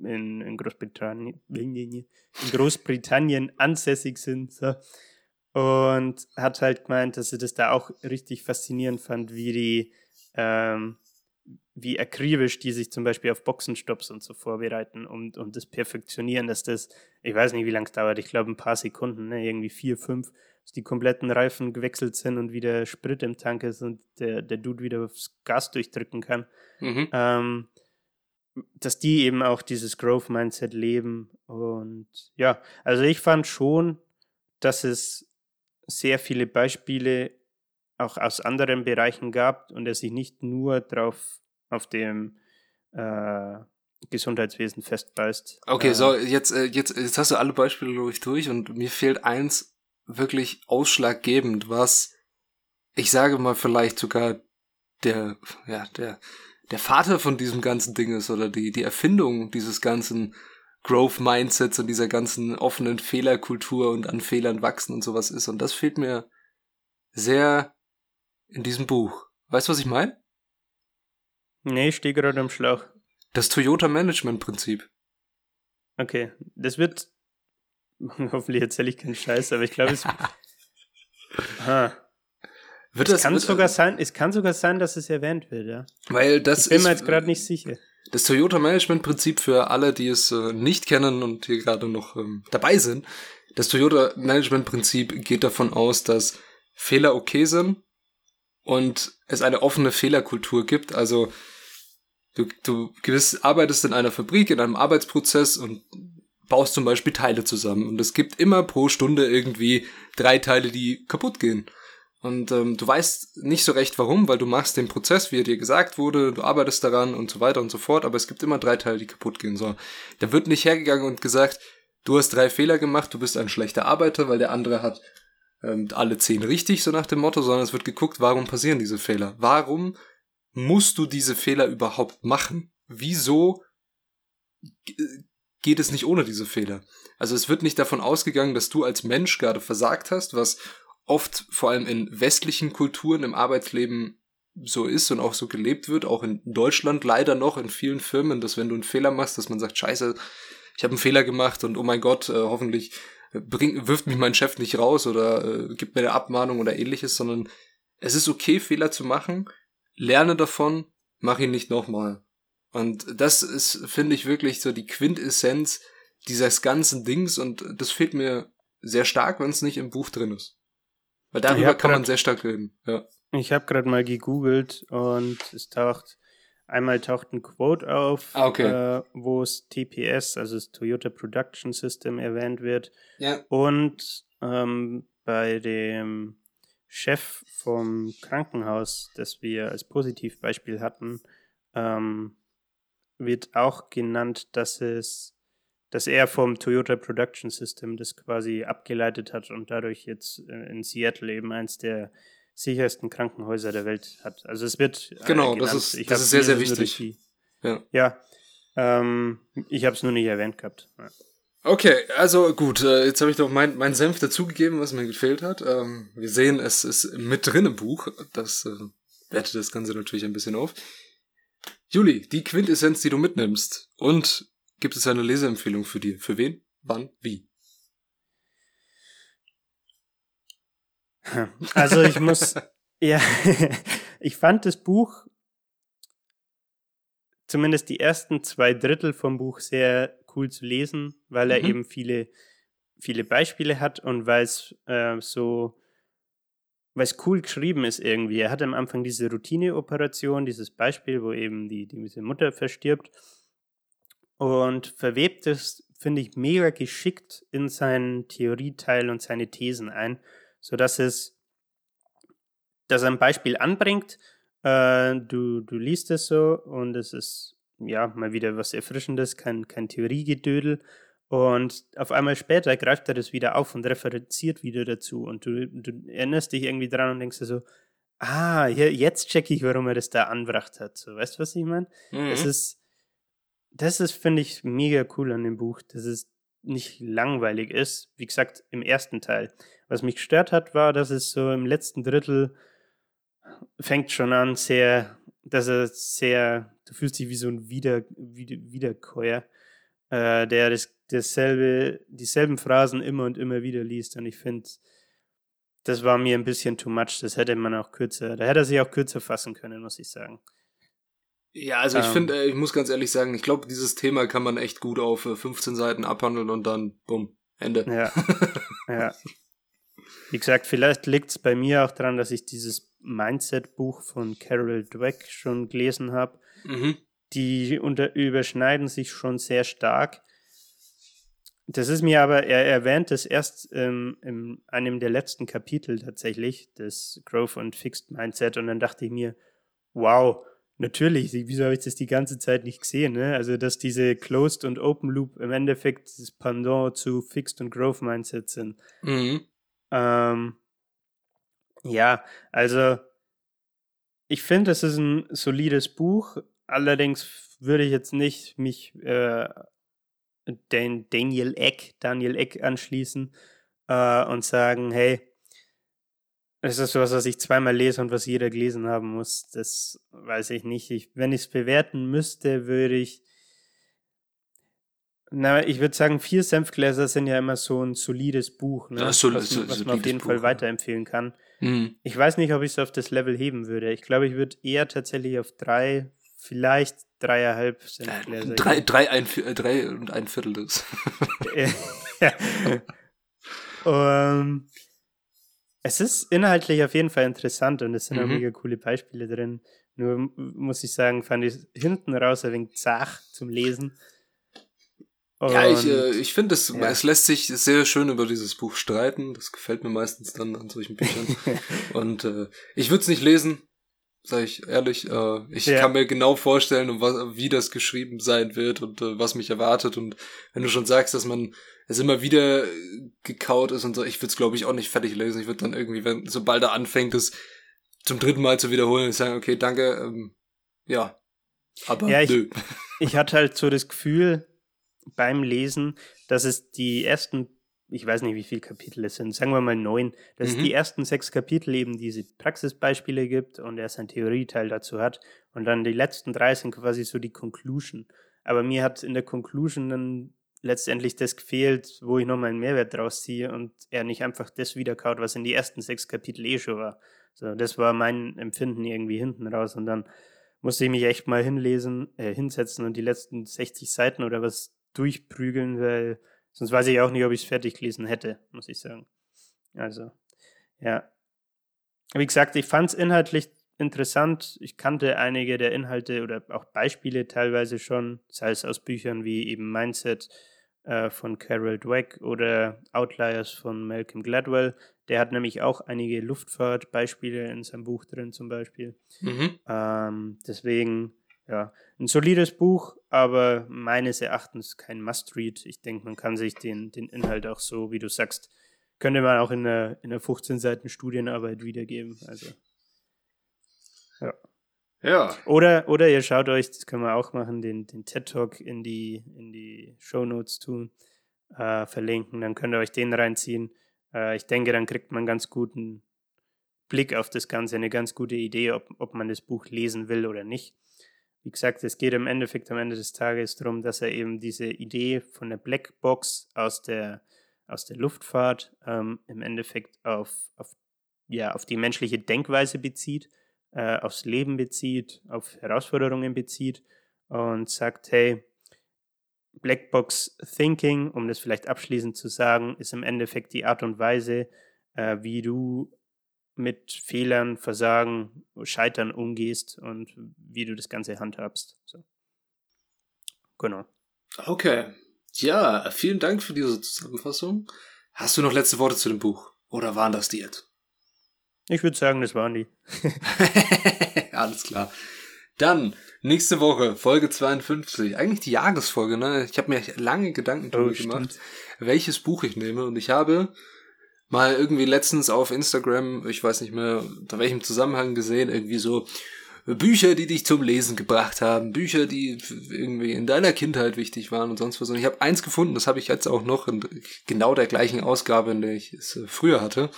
in, in Großbritannien, in Großbritannien ansässig sind. So und hat halt gemeint, dass sie das da auch richtig faszinierend fand, wie die, ähm, wie akribisch die sich zum Beispiel auf Boxenstopps und so vorbereiten und, und das perfektionieren, dass das, ich weiß nicht, wie lange es dauert, ich glaube ein paar Sekunden, ne, irgendwie vier, fünf, dass die kompletten Reifen gewechselt sind und wieder Sprit im Tank ist und der, der Dude wieder aufs Gas durchdrücken kann. Mhm. Ähm, dass die eben auch dieses Growth-Mindset leben. Und ja, also ich fand schon, dass es sehr viele Beispiele auch aus anderen Bereichen gab und er sich nicht nur drauf auf dem äh, Gesundheitswesen festbeißt. Okay, äh, so jetzt, äh, jetzt, jetzt hast du alle Beispiele, glaube ich, durch und mir fehlt eins wirklich ausschlaggebend, was ich sage mal vielleicht sogar der, ja, der, der Vater von diesem ganzen Ding ist oder die, die Erfindung dieses ganzen Growth Mindsets und dieser ganzen offenen Fehlerkultur und an Fehlern wachsen und sowas ist. Und das fehlt mir sehr in diesem Buch. Weißt du, was ich meine? Nee, ich stehe gerade am Schlauch. Das Toyota Management Prinzip. Okay, das wird. Hoffentlich erzähle ich keinen Scheiß, aber ich glaube, es. Aha. Wird es das, kann sogar sein, es kann sogar sein, dass es erwähnt wird, ja. Weil das ich bin mir jetzt gerade nicht sicher. Das Toyota Management Prinzip für alle, die es äh, nicht kennen und hier gerade noch ähm, dabei sind. Das Toyota Management Prinzip geht davon aus, dass Fehler okay sind und es eine offene Fehlerkultur gibt. Also du, du gewiss arbeitest in einer Fabrik, in einem Arbeitsprozess und baust zum Beispiel Teile zusammen. Und es gibt immer pro Stunde irgendwie drei Teile, die kaputt gehen. Und ähm, du weißt nicht so recht warum, weil du machst den Prozess, wie er dir gesagt wurde, du arbeitest daran und so weiter und so fort, aber es gibt immer drei Teile, die kaputt gehen. So, da wird nicht hergegangen und gesagt, du hast drei Fehler gemacht, du bist ein schlechter Arbeiter, weil der andere hat ähm, alle zehn richtig, so nach dem Motto, sondern es wird geguckt, warum passieren diese Fehler? Warum musst du diese Fehler überhaupt machen? Wieso geht es nicht ohne diese Fehler? Also es wird nicht davon ausgegangen, dass du als Mensch gerade versagt hast, was oft vor allem in westlichen Kulturen im Arbeitsleben so ist und auch so gelebt wird, auch in Deutschland leider noch in vielen Firmen, dass wenn du einen Fehler machst, dass man sagt, scheiße, ich habe einen Fehler gemacht und oh mein Gott, äh, hoffentlich äh, bring, wirft mich mein Chef nicht raus oder äh, gibt mir eine Abmahnung oder ähnliches, sondern es ist okay, Fehler zu machen, lerne davon, mach ihn nicht nochmal. Und das ist, finde ich, wirklich so die Quintessenz dieses ganzen Dings und das fehlt mir sehr stark, wenn es nicht im Buch drin ist. Weil darüber kann grad, man sehr stark reden. Ja. Ich habe gerade mal gegoogelt und es taucht einmal taucht ein Quote auf, ah, okay. äh, wo es TPS, also das Toyota Production System, erwähnt wird. Ja. Und ähm, bei dem Chef vom Krankenhaus, das wir als Positivbeispiel hatten, ähm, wird auch genannt, dass es dass er vom Toyota Production System das quasi abgeleitet hat und dadurch jetzt äh, in Seattle eben eins der sichersten Krankenhäuser der Welt hat. Also es wird äh, genau, das ist ich das ist sehr sehr wichtig. Ja, ja ähm, ich habe es nur nicht erwähnt gehabt. Ja. Okay, also gut, äh, jetzt habe ich doch mein, mein Senf dazugegeben, was mir gefehlt hat. Ähm, wir sehen, es ist mit drin im Buch. Das äh, wertet das Ganze natürlich ein bisschen auf. Juli, die Quintessenz, die du mitnimmst. Und gibt es eine Leseempfehlung für dich? Für wen? Wann? Wie? Also ich muss, ja, ich fand das Buch, zumindest die ersten zwei Drittel vom Buch sehr cool zu lesen, weil er mhm. eben viele, viele Beispiele hat und weil es äh, so, weil es cool geschrieben ist irgendwie. Er hat am Anfang diese Routineoperation, dieses Beispiel, wo eben die, die diese Mutter verstirbt und verwebt es, finde ich, mega geschickt in seinen Theorieteil und seine Thesen ein sodass es, dass er ein Beispiel anbringt, äh, du, du liest es so und es ist ja mal wieder was Erfrischendes, kein, kein Theoriegedödel. Und auf einmal später greift er das wieder auf und referenziert wieder dazu. Und du, du erinnerst dich irgendwie dran und denkst dir so, ah, hier, jetzt checke ich, warum er das da anbracht hat. So, weißt du, was ich meine? Mhm. Das ist, das ist, finde ich, mega cool an dem Buch. Das ist nicht langweilig ist. Wie gesagt, im ersten Teil. Was mich gestört hat, war, dass es so im letzten Drittel fängt schon an, sehr, dass er sehr, du fühlst dich wie so ein Wieder, Wieder, Wiederkäuer, äh, der das, dasselbe, dieselben Phrasen immer und immer wieder liest. Und ich finde, das war mir ein bisschen too much. Das hätte man auch kürzer, da hätte er sich auch kürzer fassen können, muss ich sagen. Ja, also ich ähm, finde, äh, ich muss ganz ehrlich sagen, ich glaube, dieses Thema kann man echt gut auf 15 äh, Seiten abhandeln und dann, bumm, Ende. Ja. ja. Wie gesagt, vielleicht liegt es bei mir auch daran, dass ich dieses Mindset-Buch von Carol Dweck schon gelesen habe. Mhm. Die unter, überschneiden sich schon sehr stark. Das ist mir aber, er erwähnt es erst ähm, in einem der letzten Kapitel tatsächlich, das Growth und Fixed Mindset. Und dann dachte ich mir, wow, Natürlich, wieso habe ich das die ganze Zeit nicht gesehen? Ne? Also, dass diese Closed und Open Loop im Endeffekt das Pendant zu Fixed und Growth Mindset sind. Mhm. Ähm, ja, also ich finde, es ist ein solides Buch. Allerdings würde ich jetzt nicht mich äh, den Daniel Eck, Daniel Eck anschließen äh, und sagen, hey, es ist was, was ich zweimal lese und was jeder gelesen haben muss. Das weiß ich nicht. Ich, wenn ich es bewerten müsste, würde ich. Na, ich würde sagen, vier Senfgläser sind ja immer so ein solides Buch, ne? das so, was, so, was man auf jeden Buch, Fall weiterempfehlen kann. Mhm. Ich weiß nicht, ob ich es auf das Level heben würde. Ich glaube, ich würde eher tatsächlich auf drei, vielleicht dreieinhalb Senfgläser. Äh, drei, drei, ein, äh, drei und ein Viertel ja. um, es ist inhaltlich auf jeden Fall interessant und es sind mhm. auch mega coole Beispiele drin. Nur muss ich sagen, fand ich hinten raus ein wenig zach zum Lesen. Und ja, ich, äh, ich finde, es, ja. es lässt sich sehr schön über dieses Buch streiten. Das gefällt mir meistens dann an solchen Büchern. und äh, ich würde es nicht lesen, sage ich ehrlich. Äh, ich ja. kann mir genau vorstellen, um was, wie das geschrieben sein wird und äh, was mich erwartet. Und wenn du schon sagst, dass man es immer wieder gekaut ist und so, ich würde es glaube ich auch nicht fertig lesen. Ich würde dann irgendwie, wenn sobald er anfängt, es zum dritten Mal zu wiederholen, sagen, okay, danke, ähm, ja, aber ja, ich, nö. Ich hatte halt so das Gefühl beim Lesen, dass es die ersten ich weiß nicht, wie viele Kapitel es sind, sagen wir mal neun, dass mhm. es die ersten sechs Kapitel eben diese Praxisbeispiele gibt und er sein Theorieteil dazu hat. Und dann die letzten drei sind quasi so die Conclusion. Aber mir hat in der Conclusion dann letztendlich das gefehlt, wo ich nochmal einen Mehrwert draus ziehe und er nicht einfach das wiederkaut, was in die ersten sechs Kapitel eh schon war. So, das war mein Empfinden irgendwie hinten raus. Und dann musste ich mich echt mal hinlesen, äh, hinsetzen und die letzten 60 Seiten oder was durchprügeln, weil Sonst weiß ich auch nicht, ob ich es fertig gelesen hätte, muss ich sagen. Also, ja. Wie gesagt, ich fand es inhaltlich interessant. Ich kannte einige der Inhalte oder auch Beispiele teilweise schon, sei es aus Büchern wie eben Mindset äh, von Carol Dweck oder Outliers von Malcolm Gladwell. Der hat nämlich auch einige Luftfahrtbeispiele in seinem Buch drin, zum Beispiel. Mhm. Ähm, deswegen ja, ein solides Buch, aber meines Erachtens kein Must-Read. Ich denke, man kann sich den, den Inhalt auch so, wie du sagst, könnte man auch in einer, in einer 15 Seiten Studienarbeit wiedergeben. Also, ja. Ja. Oder, oder ihr schaut euch, das können wir auch machen, den, den TED Talk in die, in die Show Notes tun. äh, verlinken. Dann könnt ihr euch den reinziehen. Äh, ich denke, dann kriegt man einen ganz guten Blick auf das Ganze, eine ganz gute Idee, ob, ob man das Buch lesen will oder nicht. Wie gesagt, es geht im Endeffekt am Ende des Tages darum, dass er eben diese Idee von der Blackbox aus der, aus der Luftfahrt ähm, im Endeffekt auf, auf, ja, auf die menschliche Denkweise bezieht, äh, aufs Leben bezieht, auf Herausforderungen bezieht und sagt, hey, Blackbox Thinking, um das vielleicht abschließend zu sagen, ist im Endeffekt die Art und Weise, äh, wie du mit Fehlern, Versagen, Scheitern umgehst und wie du das Ganze handhabst. So. Genau. Okay. Ja, vielen Dank für diese Zusammenfassung. Hast du noch letzte Worte zu dem Buch? Oder waren das die jetzt? Ich würde sagen, das waren die. Alles klar. Dann, nächste Woche, Folge 52. Eigentlich die Jahresfolge, ne? Ich habe mir lange Gedanken darüber oh, gemacht, welches Buch ich nehme. Und ich habe mal irgendwie letztens auf Instagram, ich weiß nicht mehr, unter welchem Zusammenhang gesehen, irgendwie so Bücher, die dich zum Lesen gebracht haben, Bücher, die irgendwie in deiner Kindheit wichtig waren und sonst was. Und ich habe eins gefunden, das habe ich jetzt auch noch in genau der gleichen Ausgabe, in der ich es äh, früher hatte.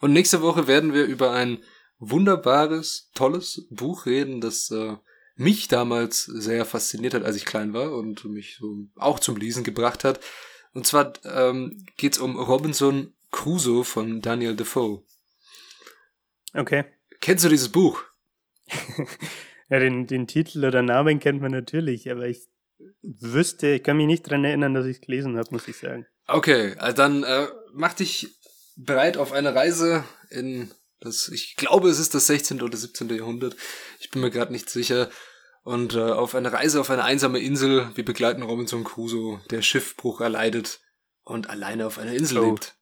Und nächste Woche werden wir über ein wunderbares, tolles Buch reden, das äh, mich damals sehr fasziniert hat, als ich klein war und mich so auch zum Lesen gebracht hat. Und zwar ähm, geht es um Robinson Crusoe von Daniel Defoe. Okay. Kennst du dieses Buch? ja, den, den Titel oder Namen kennt man natürlich, aber ich wüsste, ich kann mich nicht daran erinnern, dass ich es gelesen habe, muss ich sagen. Okay, also dann äh, mach dich bereit auf eine Reise in das, ich glaube, es ist das 16. oder 17. Jahrhundert. Ich bin mir gerade nicht sicher. Und äh, auf eine Reise auf eine einsame Insel, wir begleiten Robinson Crusoe, der Schiffbruch erleidet und alleine auf einer Insel oh. lebt.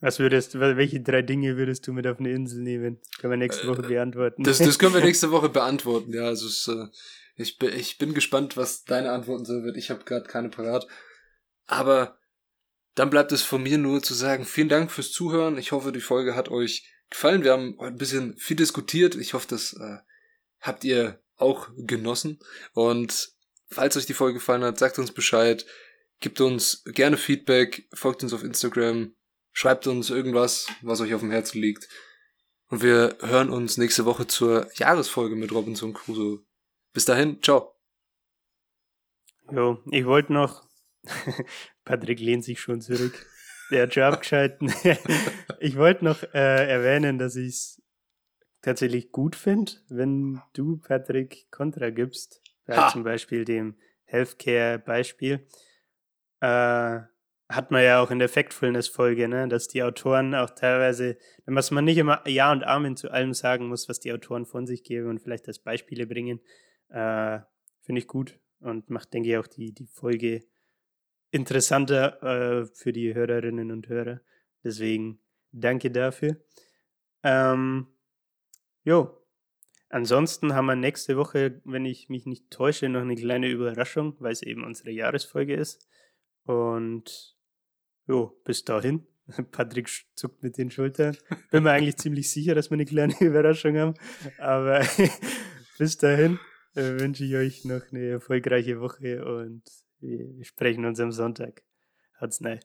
Was würdest, welche drei Dinge würdest du mit auf eine Insel nehmen? Können wir nächste Woche äh, beantworten. Das, das können wir nächste Woche beantworten, ja. Also es, äh, ich, bin, ich bin gespannt, was deine Antworten sein wird. Ich habe gerade keine parat. Aber dann bleibt es von mir nur zu sagen, vielen Dank fürs Zuhören. Ich hoffe, die Folge hat euch gefallen. Wir haben ein bisschen viel diskutiert. Ich hoffe, das äh, habt ihr auch genossen. Und falls euch die Folge gefallen hat, sagt uns Bescheid. Gebt uns gerne Feedback, folgt uns auf Instagram, Schreibt uns irgendwas, was euch auf dem Herzen liegt. Und wir hören uns nächste Woche zur Jahresfolge mit Robinson Crusoe. Bis dahin, ciao. Jo, ich wollte noch. Patrick lehnt sich schon zurück. Der hat schon abgeschalten. ich wollte noch äh, erwähnen, dass ich es tatsächlich gut finde, wenn du, Patrick, Kontra gibst. Bei zum Beispiel dem Healthcare-Beispiel. Äh, hat man ja auch in der Factfulness-Folge, ne, dass die Autoren auch teilweise, dass man nicht immer Ja und Amen zu allem sagen muss, was die Autoren von sich geben und vielleicht als Beispiele bringen, äh, finde ich gut und macht, denke ich, auch die, die Folge interessanter äh, für die Hörerinnen und Hörer. Deswegen danke dafür. Ähm, jo. Ansonsten haben wir nächste Woche, wenn ich mich nicht täusche, noch eine kleine Überraschung, weil es eben unsere Jahresfolge ist. Und Jo, bis dahin. Patrick zuckt mit den Schultern. Bin mir eigentlich ziemlich sicher, dass wir eine kleine Überraschung haben. Aber bis dahin äh, wünsche ich euch noch eine erfolgreiche Woche und wir sprechen uns am Sonntag. Hat's nein.